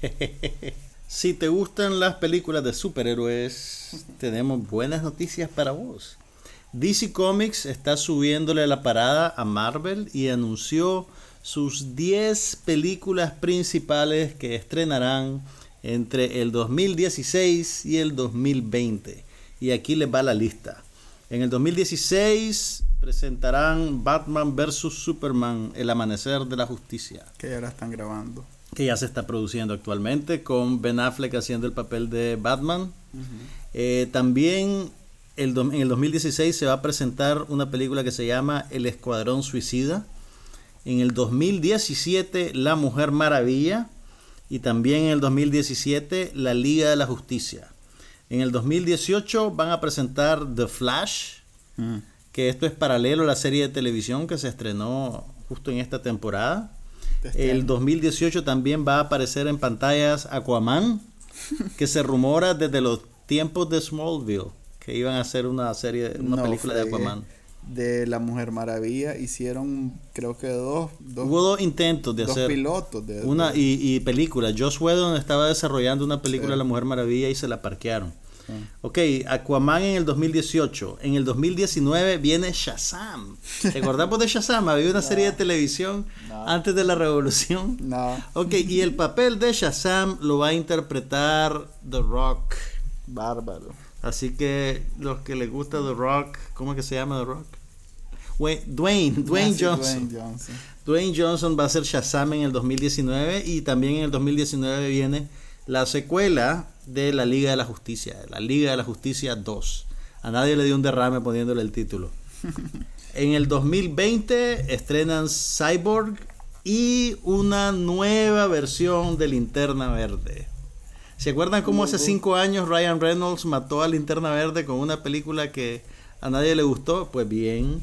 [SPEAKER 1] (laughs)
[SPEAKER 2] si te gustan las películas de superhéroes, tenemos buenas noticias para vos. DC Comics está subiéndole la parada a Marvel y anunció sus 10 películas principales que estrenarán entre el 2016 y el 2020. Y aquí les va la lista. En el 2016 presentarán Batman vs. Superman, El Amanecer de la Justicia.
[SPEAKER 1] Que ya la están grabando
[SPEAKER 2] que ya se está produciendo actualmente, con Ben Affleck haciendo el papel de Batman. Uh -huh. eh, también el do, en el 2016 se va a presentar una película que se llama El Escuadrón Suicida. En el 2017 La Mujer Maravilla. Y también en el 2017 La Liga de la Justicia. En el 2018 van a presentar The Flash, uh -huh. que esto es paralelo a la serie de televisión que se estrenó justo en esta temporada. Este el 2018 también va a aparecer en pantallas Aquaman, que se rumora desde los tiempos de Smallville, que iban a hacer una serie, una
[SPEAKER 1] no,
[SPEAKER 2] película de Aquaman.
[SPEAKER 1] De la Mujer Maravilla hicieron, creo que dos. dos
[SPEAKER 2] Hubo dos intentos de
[SPEAKER 1] dos
[SPEAKER 2] hacer
[SPEAKER 1] pilotos de,
[SPEAKER 2] una y, y película. Joss Whedon estaba desarrollando una película de. La Mujer Maravilla y se la parquearon. Sí. Ok, Aquaman en el 2018. En el 2019 viene Shazam. ¿Te acordamos de Shazam? Había una (laughs) no, serie de televisión
[SPEAKER 1] no.
[SPEAKER 2] antes de la revolución.
[SPEAKER 1] No.
[SPEAKER 2] Ok, y el papel de Shazam lo va a interpretar The Rock.
[SPEAKER 1] Bárbaro.
[SPEAKER 2] Así que los que les gusta The Rock, ¿cómo es que se llama The Rock? Dwayne, Dwayne
[SPEAKER 1] Ah,
[SPEAKER 2] Johnson.
[SPEAKER 1] Dwayne Johnson.
[SPEAKER 2] Dwayne Johnson va a ser Shazam en el 2019 y también en el 2019 viene la secuela de la Liga de la Justicia, la Liga de la Justicia 2. A nadie le dio un derrame poniéndole el título. (laughs) en el 2020 estrenan Cyborg y una nueva versión de Linterna Verde. ¿Se acuerdan cómo hace cinco años Ryan Reynolds mató a Linterna Verde con una película que a nadie le gustó? Pues bien,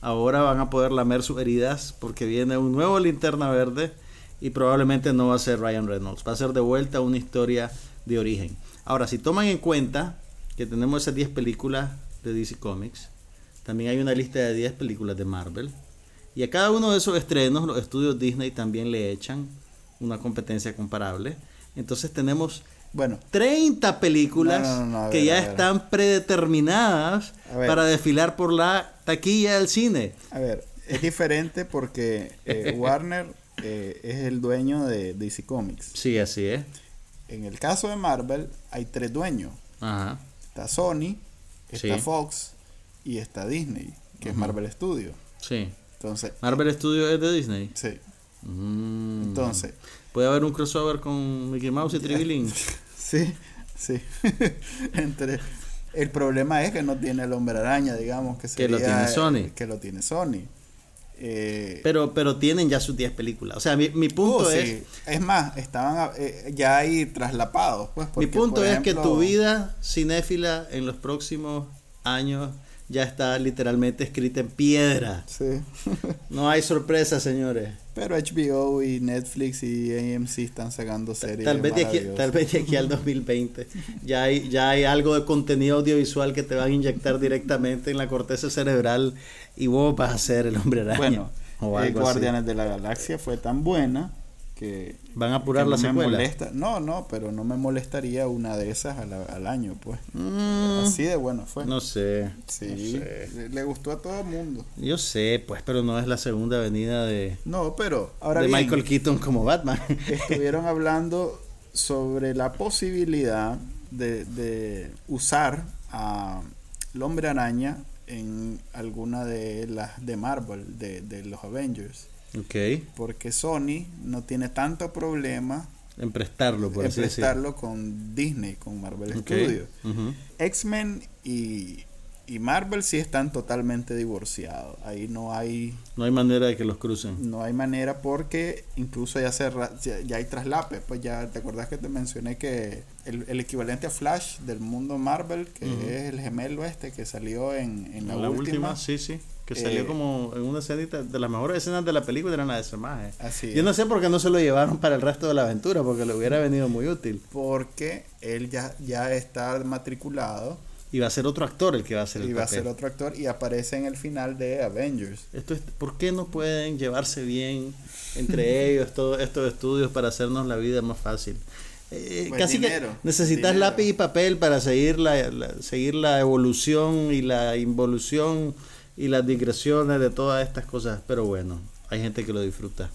[SPEAKER 2] ahora van a poder lamer sus heridas porque viene un nuevo Linterna Verde y probablemente no va a ser Ryan Reynolds, va a ser de vuelta una historia de origen. Ahora, si toman en cuenta que tenemos esas 10 películas de DC Comics, también hay una lista de 10 películas de Marvel, y a cada uno de esos estrenos los estudios Disney también le echan una competencia comparable. Entonces tenemos
[SPEAKER 1] bueno,
[SPEAKER 2] 30 películas
[SPEAKER 1] no, no, no,
[SPEAKER 2] que
[SPEAKER 1] ver,
[SPEAKER 2] ya están predeterminadas para desfilar por la taquilla del cine.
[SPEAKER 1] A ver, es diferente porque eh, (laughs) Warner eh, es el dueño de DC Comics.
[SPEAKER 2] Sí, así es.
[SPEAKER 1] En el caso de Marvel hay tres dueños.
[SPEAKER 2] Ajá.
[SPEAKER 1] Está Sony, está
[SPEAKER 2] Sí.
[SPEAKER 1] Fox y está Disney, que es. Marvel Studios.
[SPEAKER 2] Sí.
[SPEAKER 1] Entonces,
[SPEAKER 2] Marvel Studios es de Disney.
[SPEAKER 1] sí.
[SPEAKER 2] Mm.
[SPEAKER 1] Entonces,
[SPEAKER 2] Puede haber un crossover con Mickey Mouse y Tribilín. (laughs)
[SPEAKER 1] sí, sí. (laughs) Entre el problema es que no tiene el hombre araña, digamos, que
[SPEAKER 2] Que
[SPEAKER 1] sería
[SPEAKER 2] lo tiene Sony.
[SPEAKER 1] Que lo tiene Sony. Eh,
[SPEAKER 2] Pero, pero tienen ya sus 10 películas. O sea, mi, mi punto
[SPEAKER 1] oh,
[SPEAKER 2] es.
[SPEAKER 1] sí. es más, estaban eh, ya ahí traslapados, pues.
[SPEAKER 2] Mi punto es que tu vida cinéfila en los próximos años ya está literalmente escrita en piedra.
[SPEAKER 1] Sí. (laughs)
[SPEAKER 2] no hay sorpresa, señores.
[SPEAKER 1] Pero HBO y Netflix y AMC están sacando series.
[SPEAKER 2] Tal vez, de aquí, tal vez de aquí al 2020 ya hay, ya hay algo de contenido audiovisual que te van a inyectar directamente en la corteza cerebral y vos vas a ser el hombre araña.
[SPEAKER 1] Bueno, o eh, Guardianes de la Galaxia fue tan buena que
[SPEAKER 2] van a apurar la secuela.
[SPEAKER 1] No, no, pero no me molestaría una de esas al, año, pues. Mm. Así de bueno fue.
[SPEAKER 2] No sé.
[SPEAKER 1] Sí, Le, gustó a todo el mundo.
[SPEAKER 2] Yo sé, pues, pero no es la segunda venida de
[SPEAKER 1] No, pero ahora
[SPEAKER 2] de Michael Keaton como Batman. (laughs)
[SPEAKER 1] estuvieron hablando sobre la posibilidad de, de usar a el Hombre Araña en alguna de las de Marvel, de, de los Avengers.
[SPEAKER 2] Okay.
[SPEAKER 1] Porque Sony no tiene tanto problema
[SPEAKER 2] en prestarlo, por
[SPEAKER 1] en prestarlo con Disney, con Marvel Studios. X-Men y y Marvel sí están totalmente divorciados. Ahí no hay...
[SPEAKER 2] No hay manera de que los crucen.
[SPEAKER 1] No hay manera porque incluso ya, se, ya, hay traslape. Pues ya te acordás que te mencioné que el, equivalente a Flash del mundo Marvel, que es el gemelo este que salió en, en la, última,
[SPEAKER 2] Sí, sí. Que salió eh, como en una escenita de las mejores escenas de la película eran la de ese maje.
[SPEAKER 1] Así
[SPEAKER 2] Yo no sé por qué no se lo llevaron para el resto de la aventura, porque le hubiera venido muy útil.
[SPEAKER 1] Porque él ya, ya está matriculado
[SPEAKER 2] y va a ser otro actor el que va a ser el
[SPEAKER 1] Y va a ser otro actor y aparece en el final de Avengers.
[SPEAKER 2] Esto es, ¿Por qué no pueden llevarse bien entre (laughs) ellos todos estos estudios para hacernos la vida más fácil? Eh, pues casi que necesitas lápiz y papel para seguir la, seguir la evolución y la involución y las digresiones de todas estas cosas. Pero bueno, hay gente que lo disfruta.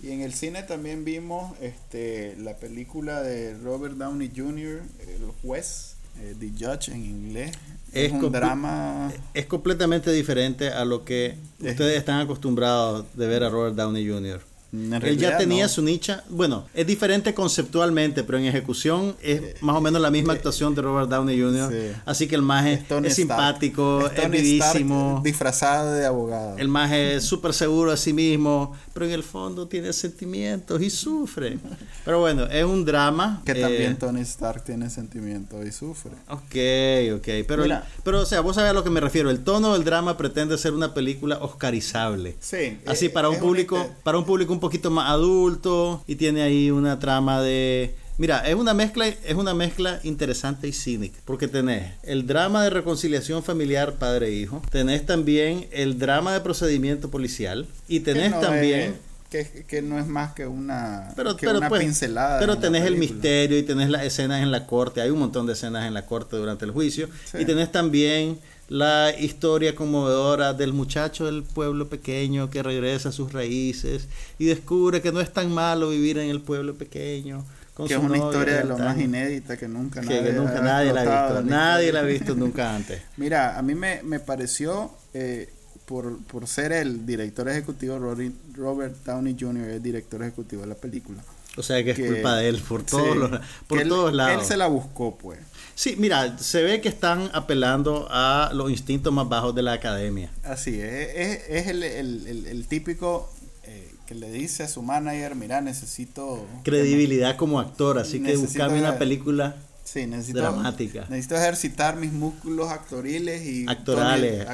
[SPEAKER 1] Y en el cine también vimos este, la película de Robert Downey Jr., El juez eh, The Judge en inglés. Es, un drama.
[SPEAKER 2] Es completamente diferente a lo que ustedes están acostumbrados de ver a Robert Downey Jr. Él ya tenía su nicha. Bueno, es diferente conceptualmente, pero en ejecución es eh, más o menos la misma actuación de Robert Downey Jr. Así que el maje es, simpático, es, vivísimo.
[SPEAKER 1] disfrazado de abogado.
[SPEAKER 2] El maje es súper seguro de sí mismo, pero en el fondo tiene sentimientos y sufre. Pero bueno, es un drama.
[SPEAKER 1] Que también eh, Tony Stark tiene sentimientos y sufre.
[SPEAKER 2] Ok, ok. Pero, pero, o sea, vos sabés a lo que me refiero. El tono del drama pretende ser una película oscarizable.
[SPEAKER 1] Sí.
[SPEAKER 2] Así para un público, para un público un poquito más adulto y tiene ahí una trama de Mira, es una mezcla, es una mezcla interesante y cínica, porque tenés el drama de reconciliación familiar padre-hijo, tenés también el drama de procedimiento policial y tenés también
[SPEAKER 1] que, no es más que una, pero, pues, pincelada.
[SPEAKER 2] Pero tenés el misterio y tenés las escenas en la corte, hay un montón de escenas en la corte durante el juicio y tenés también la historia conmovedora del muchacho del pueblo pequeño que regresa a sus raíces y descubre que no es tan malo vivir en el pueblo pequeño.
[SPEAKER 1] que es una historia de lo más inédita que nunca,
[SPEAKER 2] nadie, nadie la ha visto. Nadie la ha visto (laughs) nunca antes.
[SPEAKER 1] Mira, a mí me, me pareció, eh, por, por ser el director ejecutivo, Robert Downey Jr., el director ejecutivo de la película.
[SPEAKER 2] O sea que, es culpa de él por todos, por todos lados.
[SPEAKER 1] Él se la buscó, pues.
[SPEAKER 2] Sí, mira, se ve que están apelando a los instintos más bajos de la academia.
[SPEAKER 1] Así es, es, el, típico eh, que le dice a su manager, mira, necesito...
[SPEAKER 2] Credibilidad como actor, así que buscame una película
[SPEAKER 1] Sí, necesito,
[SPEAKER 2] dramática.
[SPEAKER 1] Necesito ejercitar mis músculos actoriles y
[SPEAKER 2] actorales,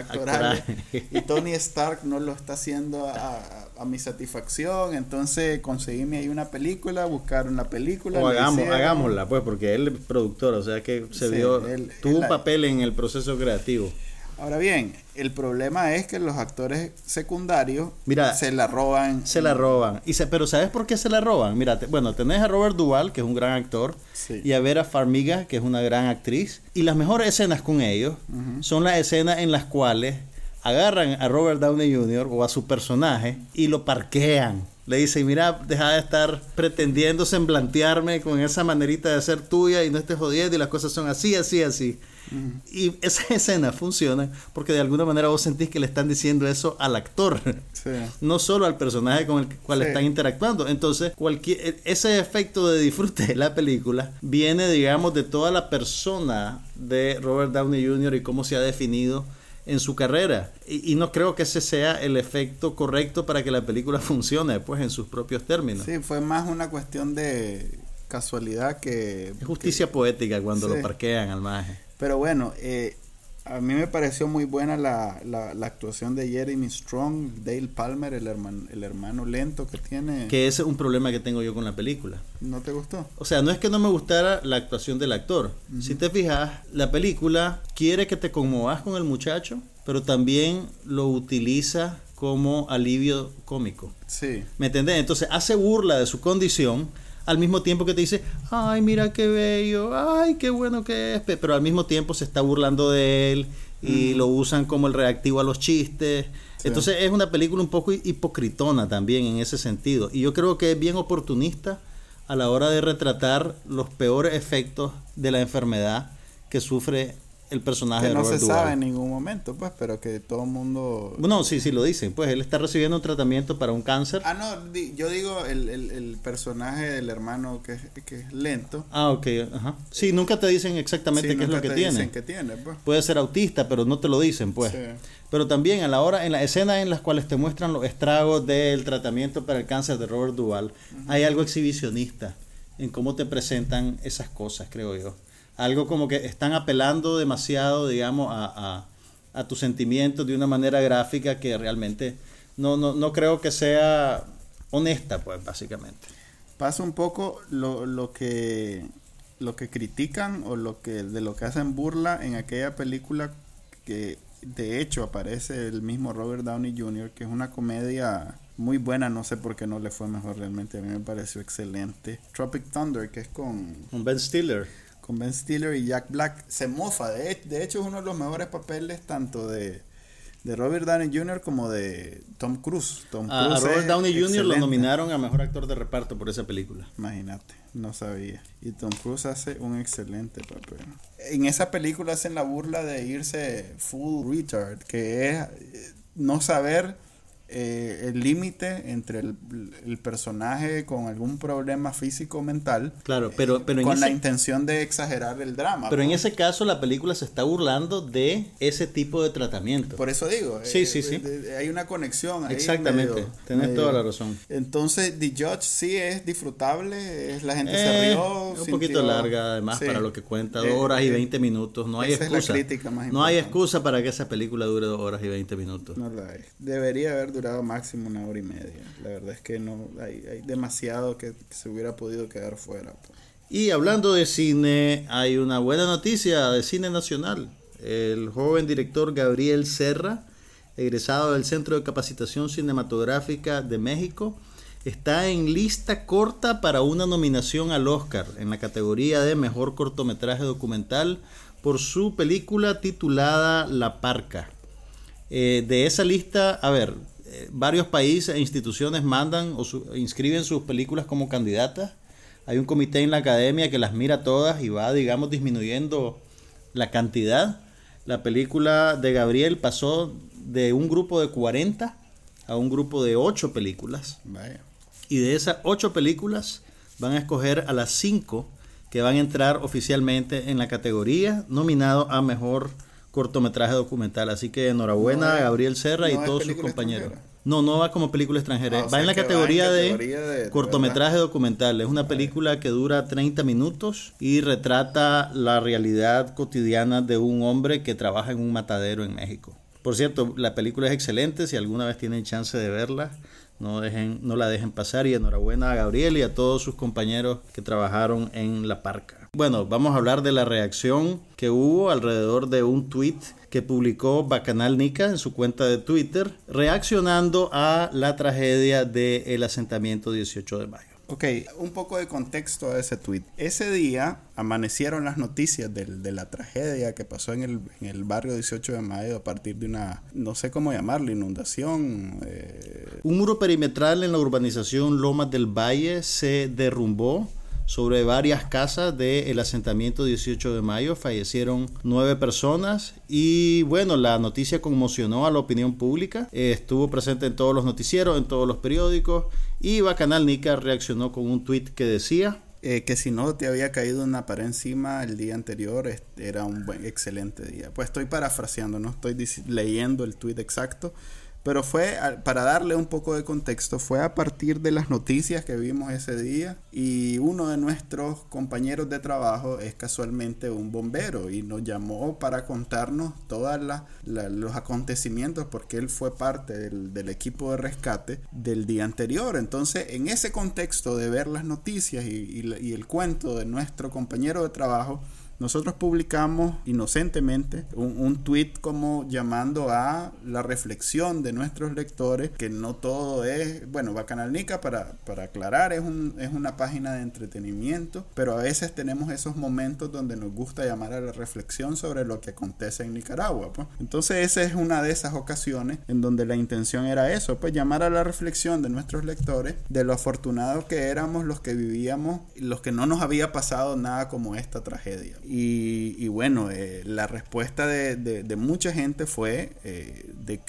[SPEAKER 1] Y Tony Stark no lo está haciendo a, a, mi satisfacción. Entonces conseguíme ahí una película, buscar una película.
[SPEAKER 2] O hagamos, hagámosla, pues, porque él es productor, o sea que se vio, tuvo un papel en el proceso creativo.
[SPEAKER 1] Ahora bien, el problema es que los actores secundarios se la roban.
[SPEAKER 2] Se la roban. Y se, pero ¿sabes por qué se la roban? Mira, bueno, tenés a Robert Duvall, que es un gran actor, y a Vera Farmiga, que es una gran actriz. Y las mejores escenas con ellos son las escenas en las cuales agarran a Robert Downey Jr. o a su personaje y lo parquean. Le dicen, mira, deja de estar pretendiendo semblantearme con esa manerita de ser tuya y no estés jodiendo y las cosas son así, así, así. Y esa (laughs) escena funciona porque de alguna manera vos sentís que le están diciendo eso al actor, (laughs) no solo al personaje con el cual están interactuando. Entonces, cualquier, e, ese efecto de disfrute de la película viene, digamos, de toda la persona de Robert Downey Jr. y cómo se ha definido en su carrera. Y, no creo que ese sea el efecto correcto para que la película (laughs) funcione, pues, en sus propios términos.
[SPEAKER 1] Sí, fue más una cuestión de casualidad que...
[SPEAKER 2] justicia poética cuando lo parquean al maje.
[SPEAKER 1] Pero bueno, eh, A mí me pareció muy buena la, la, la, actuación de Jeremy Strong, Dale Palmer, el hermano, el hermano lento que tiene.
[SPEAKER 2] Que ese es un problema que tengo yo con la película.
[SPEAKER 1] ¿No te gustó?
[SPEAKER 2] O sea, no es que no me gustara la actuación del actor. Si te fijas, la película quiere que te conmovas con el muchacho, pero también lo utiliza como alivio cómico.
[SPEAKER 1] Sí.
[SPEAKER 2] ¿Me entendés? Entonces hace burla de su condición al mismo tiempo que te dice, ay, mira qué bello, ay, qué bueno que es, pero al mismo tiempo se está burlando de él y lo usan como el reactivo a los chistes. Entonces es una película un poco hipocritona también en ese sentido. Y yo creo que es bien oportunista a la hora de retratar los peores efectos de la enfermedad que sufre el personaje
[SPEAKER 1] que no
[SPEAKER 2] de
[SPEAKER 1] se sabe en ningún momento, pues, pero que todo el mundo...
[SPEAKER 2] No, sí, sí lo dicen. Pues él está recibiendo un tratamiento para un cáncer.
[SPEAKER 1] Ah, no, yo digo el, el, el personaje del hermano que, que, es lento.
[SPEAKER 2] Ah, ok, ajá. Sí, nunca te dicen exactamente
[SPEAKER 1] sí,
[SPEAKER 2] qué es lo que
[SPEAKER 1] te
[SPEAKER 2] tiene.
[SPEAKER 1] Dicen que tiene pues.
[SPEAKER 2] Puede ser autista, pero no te lo dicen, pues.
[SPEAKER 1] Sí.
[SPEAKER 2] Pero también a la hora, en la escena en las cuales te muestran los estragos del tratamiento para el cáncer de Robert Duvall, uh -huh. hay algo exhibicionista en cómo te presentan esas cosas, creo yo algo como que están apelando demasiado, digamos, a, a, a tus sentimientos de una manera gráfica que realmente no, no, no creo que sea honesta, pues, básicamente.
[SPEAKER 1] Pasa un poco lo, lo que lo que critican o lo que de lo que hacen burla en aquella película que de hecho aparece el mismo Robert Downey Jr., que es una comedia muy buena, no sé por qué no le fue mejor realmente, a mí me pareció excelente. Tropic Thunder, que es con...
[SPEAKER 2] Con Ben Stiller
[SPEAKER 1] con Ben Stiller y Jack Black se mofa. De, de, hecho, es uno de los mejores papeles tanto de, de Robert Downey Jr. como de Tom Cruise. Tom
[SPEAKER 2] a,
[SPEAKER 1] Cruise
[SPEAKER 2] a Robert Downey Jr.
[SPEAKER 1] excelente.
[SPEAKER 2] lo nominaron a mejor actor de reparto por esa película.
[SPEAKER 1] Imagínate, no sabía. Y Tom Cruise hace un excelente papel. En esa película hacen la burla de irse full retard, que es no saber eh, el límite entre el, el, personaje con algún problema físico o mental
[SPEAKER 2] claro pero pero
[SPEAKER 1] con
[SPEAKER 2] en
[SPEAKER 1] la
[SPEAKER 2] ese,
[SPEAKER 1] intención de exagerar el drama
[SPEAKER 2] pero
[SPEAKER 1] ¿no?
[SPEAKER 2] en ese caso la película se está burlando de ese tipo de tratamiento.
[SPEAKER 1] Por eso digo
[SPEAKER 2] sí
[SPEAKER 1] eh,
[SPEAKER 2] sí sí.
[SPEAKER 1] hay una conexión ahí
[SPEAKER 2] exactamente
[SPEAKER 1] medio,
[SPEAKER 2] tenés
[SPEAKER 1] medio.
[SPEAKER 2] toda la razón.
[SPEAKER 1] Entonces The Judge sí es disfrutable es la gente
[SPEAKER 2] eh,
[SPEAKER 1] se rió
[SPEAKER 2] un
[SPEAKER 1] sintió...
[SPEAKER 2] poquito larga además
[SPEAKER 1] sí.
[SPEAKER 2] para lo que cuenta dos horas y 20 minutos no hay excusa.
[SPEAKER 1] es
[SPEAKER 2] no hay excusa para que esa película dure dos horas y 20 minutos.
[SPEAKER 1] No la hay. Debería haber durado máximo una hora y media. La verdad es que no hay, hay demasiado que, se hubiera podido quedar fuera. Pues.
[SPEAKER 2] Y hablando de cine, hay una buena noticia de cine nacional. El joven director Gabriel Serra, egresado del Centro de Capacitación Cinematográfica de México, está en lista corta para una nominación al Oscar en la categoría de Mejor Cortometraje Documental por su película titulada La Parca. Eh, de esa lista, a ver, varios países e instituciones mandan o su, inscriben sus películas como candidatas. Hay un comité en la academia que las mira todas y va, digamos, disminuyendo la cantidad. La película de Gabriel pasó de un grupo de 40 a un grupo de 8 películas.
[SPEAKER 1] Vaya.
[SPEAKER 2] Y de esas 8 películas van a escoger a las 5 que van a entrar oficialmente en la categoría nominado a mejor cortometraje documental. Así que enhorabuena
[SPEAKER 1] No
[SPEAKER 2] a Gabriel Serra y
[SPEAKER 1] no
[SPEAKER 2] todos sus compañeros. No, no va como película extranjera.
[SPEAKER 1] Ah, o
[SPEAKER 2] va
[SPEAKER 1] sea
[SPEAKER 2] en la
[SPEAKER 1] en
[SPEAKER 2] categoría,
[SPEAKER 1] categoría de-
[SPEAKER 2] de,
[SPEAKER 1] de
[SPEAKER 2] cortometraje documental. Es una película que dura 30 minutos y retrata la realidad cotidiana de un hombre que trabaja en un matadero en México. Por cierto, la película es excelente. Si alguna vez tienen chance de verla, no, dejen, no la dejen pasar. Y enhorabuena a Gabriel y a todos sus compañeros que trabajaron en La Parca. Bueno, vamos a hablar de la reacción que hubo alrededor de un tweet que publicó Bacanal Nica en su cuenta de Twitter, reaccionando a la tragedia del asentamiento 18 de mayo.
[SPEAKER 1] Ok, un poco de contexto a ese tweet. Ese día amanecieron las noticias del- de, la tragedia que pasó en el, en el barrio 18 de mayo a partir de una, no sé cómo llamarlo, inundación. eh,
[SPEAKER 2] Un muro perimetral en la urbanización Lomas del Valle se derrumbó sobre varias casas del asentamiento 18 de mayo. Fallecieron nueve personas y bueno, la noticia conmocionó a la opinión pública. Eh, estuvo presente en todos los noticieros, en todos los periódicos y Bacanal Nica reaccionó con un tweet que decía...
[SPEAKER 1] eh, que si no te había caído una pared encima el día anterior, era un buen, excelente día. Pues estoy parafraseando, no estoy leyendo el tweet exacto, Pero fue, para darle un poco de contexto, fue a partir de las noticias que vimos ese día y uno de nuestros compañeros de trabajo es casualmente un bombero y nos llamó para contarnos todos los acontecimientos porque él fue parte del, equipo de rescate del día anterior. Entonces, en ese contexto de ver las noticias y el cuento de nuestro compañero de trabajo, nosotros publicamos inocentemente un, un, tweet como llamando a la reflexión de nuestros lectores, que no todo es, bueno, Bacanalnica para, para aclarar es, un, es una página de entretenimiento, pero a veces tenemos esos momentos donde nos gusta llamar a la reflexión sobre lo que acontece en Nicaragua. Pues. Entonces esa es una de esas ocasiones en donde la intención era eso, pues llamar a la reflexión de nuestros lectores de lo afortunados que éramos los que vivíamos, los que no nos había pasado nada como esta tragedia. Bueno, eh, la respuesta de, mucha gente fue eh, de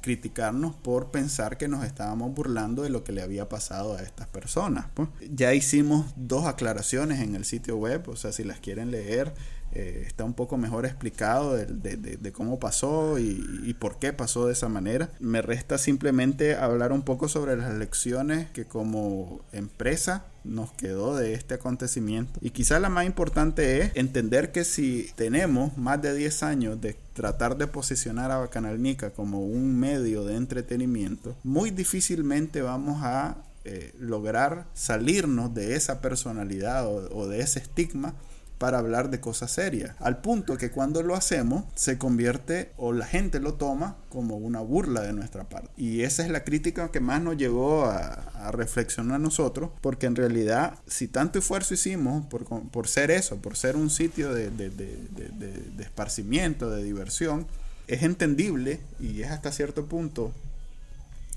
[SPEAKER 1] criticarnos por pensar que nos estábamos burlando de lo que le había pasado a estas personas. Pues. Ya hicimos dos aclaraciones en el sitio web, o sea, si las quieren leer, eh, está un poco mejor explicado de, cómo pasó y, y, por qué pasó de esa manera. Me resta simplemente hablar un poco sobre las lecciones que como empresa nos quedó de este acontecimiento. Y quizá la más importante es entender que si tenemos más de 10 años de tratar de posicionar a Bacanalnica como un medio de entretenimiento, muy difícilmente vamos a eh, lograr salirnos de esa personalidad o de ese estigma para hablar de cosas serias. Al punto que cuando lo hacemos se convierte o la gente lo toma como una burla de nuestra parte. Y esa es la crítica que más nos llevó a, reflexionar a nosotros, porque en realidad si tanto esfuerzo hicimos por, por ser eso, por ser un sitio de, de, de, esparcimiento, de diversión, es entendible y es hasta cierto punto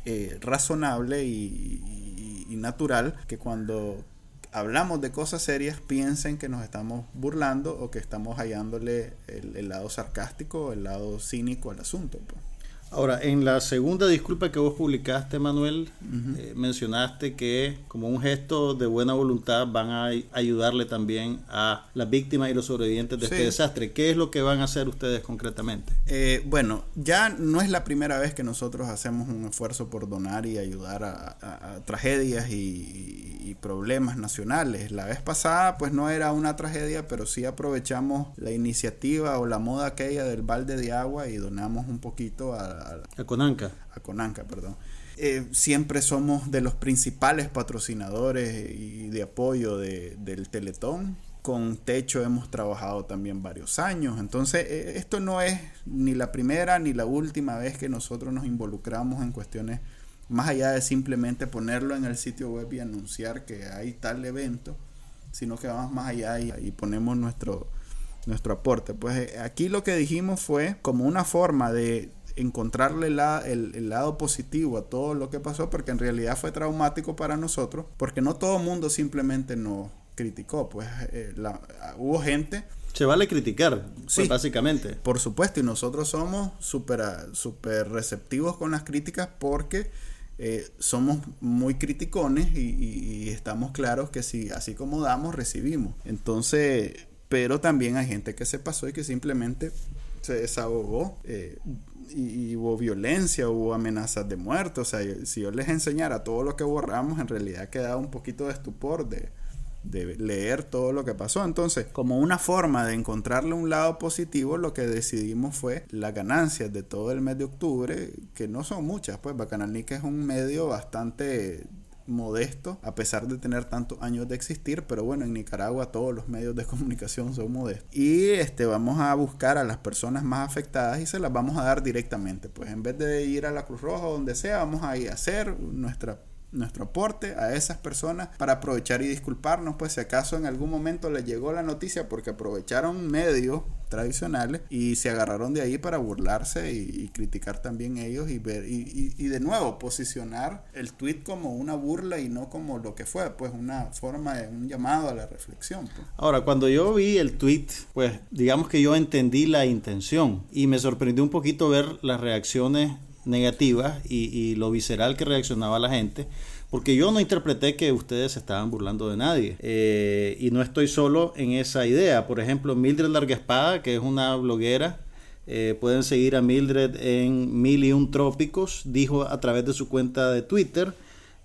[SPEAKER 1] eh, razonable y, y, natural que cuando hablamos de cosas serias piensen que nos estamos burlando o que estamos hallándole el, lado sarcástico, el lado cínico al asunto. Pues.
[SPEAKER 2] Ahora, en la segunda disculpa que vos publicaste, Manuel, eh, mencionaste que como un gesto de buena voluntad van a ayudarle también a las víctimas y los sobrevivientes de este desastre. ¿Qué es lo que van a hacer ustedes concretamente?
[SPEAKER 1] Eh, bueno, ya no es la primera vez que nosotros hacemos un esfuerzo por donar y ayudar a, tragedias y, problemas nacionales. La vez pasada, pues no era una tragedia, pero sí aprovechamos la iniciativa o la moda aquella del balde de agua y donamos un poquito a
[SPEAKER 2] a, Conanca.
[SPEAKER 1] A Conanca, perdón. Eh, siempre somos de los principales patrocinadores y de apoyo del Teletón. Con Techo hemos trabajado también varios años. Entonces, eh, esto no es ni la primera ni la última vez que nosotros nos involucramos en cuestiones más allá de simplemente ponerlo en el sitio web y anunciar que hay tal evento, sino que vamos más allá y, y ponemos nuestro, nuestro aporte. Pues eh, aquí lo que dijimos fue como una forma de encontrarle el, lado positivo a todo lo que pasó, porque en realidad fue traumático para nosotros, porque no todo el mundo simplemente nos criticó, pues eh, hubo gente...
[SPEAKER 2] Se vale criticar, pues, básicamente.
[SPEAKER 1] Por supuesto, y nosotros somos súper super receptivos con las críticas porque eh, somos muy criticones y, estamos claros que si así como damos, recibimos. Entonces, pero también hay gente que se pasó y que simplemente se desahogó. Eh, y, hubo violencia, hubo amenazas de muerte. O sea, si yo les enseñara todo lo que borramos, en realidad quedaba un poquito de estupor de, de leer todo lo que pasó. Entonces, como una forma de encontrarle un lado positivo, lo que decidimos fue las ganancias de todo el mes de octubre, que no son muchas, pues Bacanalnica es un medio bastante modesto, a pesar de tener tantos años de existir, pero bueno, en Nicaragua todos los medios de (laughs) comunicación son modestos. Y este, vamos a buscar a las personas más afectadas y se las vamos a dar directamente. Pues en vez de ir a la Cruz Roja o donde sea, vamos a ir a hacer nuestra nuestro aporte a esas personas para aprovechar y disculparnos, pues si acaso en algún momento les llegó la noticia porque aprovecharon medios tradicionales y se agarraron de ahí para burlarse y, criticar también ellos y ver y, de nuevo posicionar el tweet como una burla y no como lo que fue, pues una forma de un llamado a la reflexión. Pues.
[SPEAKER 2] Ahora, cuando yo vi el tweet, pues digamos que yo entendí la intención y me sorprendió un poquito ver las reacciones negativas y, lo visceral que reaccionaba la gente, porque yo no interpreté que ustedes estaban burlando de nadie. Eh, y no estoy solo en esa idea. Por ejemplo, Mildred Larga Espada, que es una bloguera Eh, pueden seguir a Mildred en Mil y Un Trópicos. Dijo a través de su cuenta de Twitter.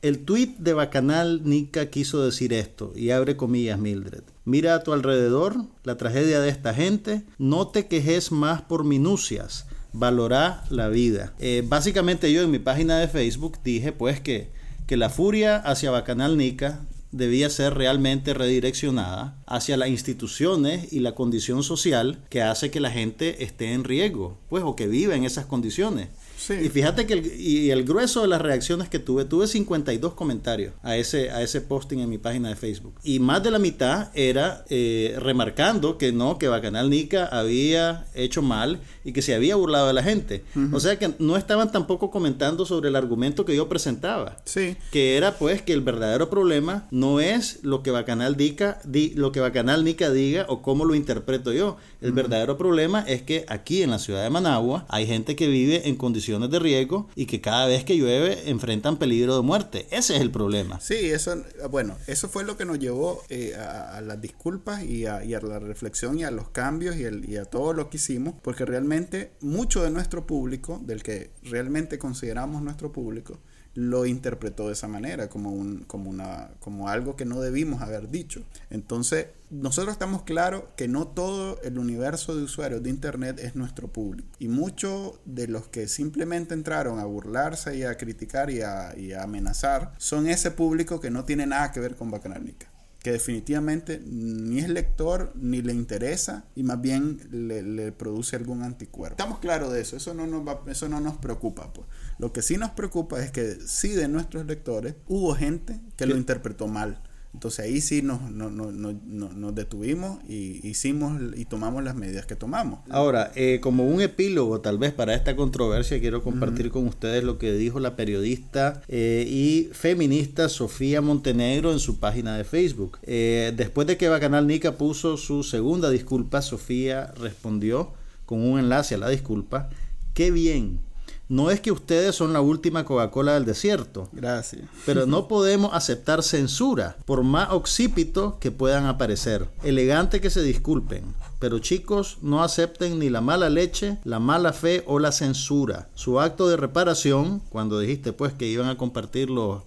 [SPEAKER 2] El tweet de Bacanal Nica quiso decir esto, y abre comillas Mildred. Mira a tu alrededor la tragedia de esta gente, no te quejes más por minucias, valora la vida. Eh, básicamente yo en mi página de Facebook dije pues que, que la furia hacia Bacanal Nica debía ser realmente redireccionada hacia las instituciones y la condición social que hace que la gente esté en riesgo, pues o que vive en esas condiciones. Y fíjate que el, y el grueso de las reacciones que tuve, tuve 52 comentarios a ese, a ese posting en mi página de Facebook. Y más de la mitad era eh, remarcando que no, que Bacanal Nica había hecho mal y que se había burlado de la gente. O sea que no estaban tampoco comentando sobre el argumento que yo presentaba.
[SPEAKER 1] Sí.
[SPEAKER 2] Que era pues que el verdadero problema no es lo que Bacanal Nica, di, lo que Bacanal Nica diga o cómo lo interpreto yo. El verdadero problema es que aquí en la ciudad de Managua hay gente que vive en condiciones de riesgo y que cada vez que llueve enfrentan peligro de muerte. Ese es el problema.
[SPEAKER 1] Sí, eso, bueno, eso fue lo que nos llevó eh, a, las disculpas y a, la reflexión y a los cambios y, y a todo lo que hicimos, porque realmente mucho de nuestro público, del que realmente consideramos nuestro público, lo interpretó de esa manera, como, un, como, una, como algo que no debimos haber dicho. Entonces, nosotros estamos claros que no todo el universo de usuarios de Internet es nuestro público. Y muchos de los que simplemente entraron a burlarse y a criticar y a, amenazar son ese público que no tiene nada que ver con Bacanalnica que definitivamente ni es lector ni le interesa y más bien le, produce algún anticuerpo. Estamos claros de eso, eso no nos, eso no nos preocupa. Pues. Lo que sí nos preocupa es que sí de nuestros lectores hubo gente que lo interpretó mal. Entonces ahí sí nos, nos, detuvimos y hicimos y tomamos las medidas que tomamos.
[SPEAKER 2] Ahora, eh, como un epílogo tal vez para esta controversia, quiero compartir con ustedes lo que dijo la periodista eh, y feminista Sofía Montenegro en su página de Facebook. Eh, después de que Bacanal Nica puso su segunda disculpa, Sofía respondió con un enlace a la disculpa. Qué bien, no es que ustedes son la última Coca-Cola del desierto.
[SPEAKER 1] Gracias.
[SPEAKER 2] Pero no (laughs) podemos aceptar censura, por más occipito que puedan aparecer. Elegante que se disculpen. Pero chicos, no acepten ni la mala leche, la mala fe o la censura. Su acto de reparación, cuando dijiste pues que iban a compartir los,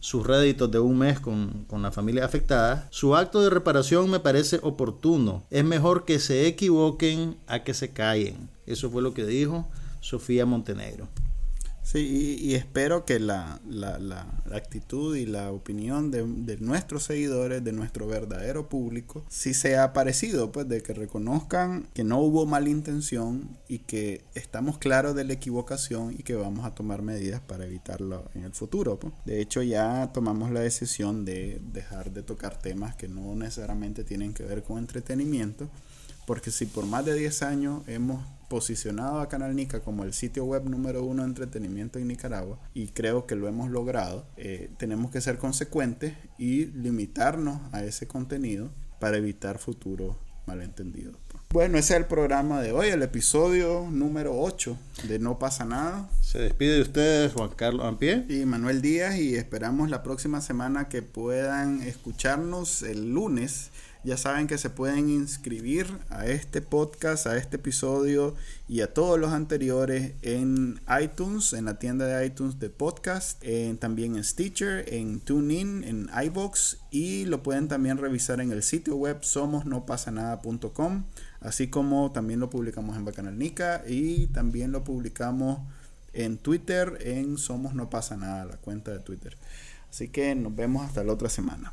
[SPEAKER 2] sus réditos de un mes con, con la familia afectada, su acto de reparación me parece oportuno. Es mejor que se equivoquen a que se callen. Eso fue lo que dijo Sofía Montenegro.
[SPEAKER 1] Sí, y, espero que la, actitud y la opinión de, nuestros seguidores, de nuestro verdadero público, sí sea parecido, pues de que reconozcan que no hubo mala intención y que estamos claros de la equivocación y que vamos a tomar medidas para evitarlo en el futuro. Pues. De hecho, ya tomamos la decisión de dejar de tocar temas que no necesariamente tienen que ver con entretenimiento, porque si por más de 10 años hemos posicionado a Canal Nica como el sitio web número uno de entretenimiento en Nicaragua y creo que lo hemos logrado, eh, tenemos que ser consecuentes y limitarnos a ese contenido para evitar futuros malentendidos. Bueno, ese es el programa de hoy, el episodio número 8 de No pasa nada.
[SPEAKER 2] Se despide de ustedes Juan Carlos Ampie
[SPEAKER 1] y Manuel Díaz y esperamos la próxima semana que puedan escucharnos el lunes ya saben que se pueden inscribir a este podcast, a este episodio y a todos los anteriores en iTunes, en la tienda de iTunes de podcast, también en Stitcher, en TuneIn, en iBox y lo pueden también revisar en el sitio web somosnopasanada.com, así como también lo publicamos en Bacanal Nica y también lo publicamos en Twitter en Somos No Pasa Nada, la cuenta de Twitter. Así que nos vemos hasta la otra semana.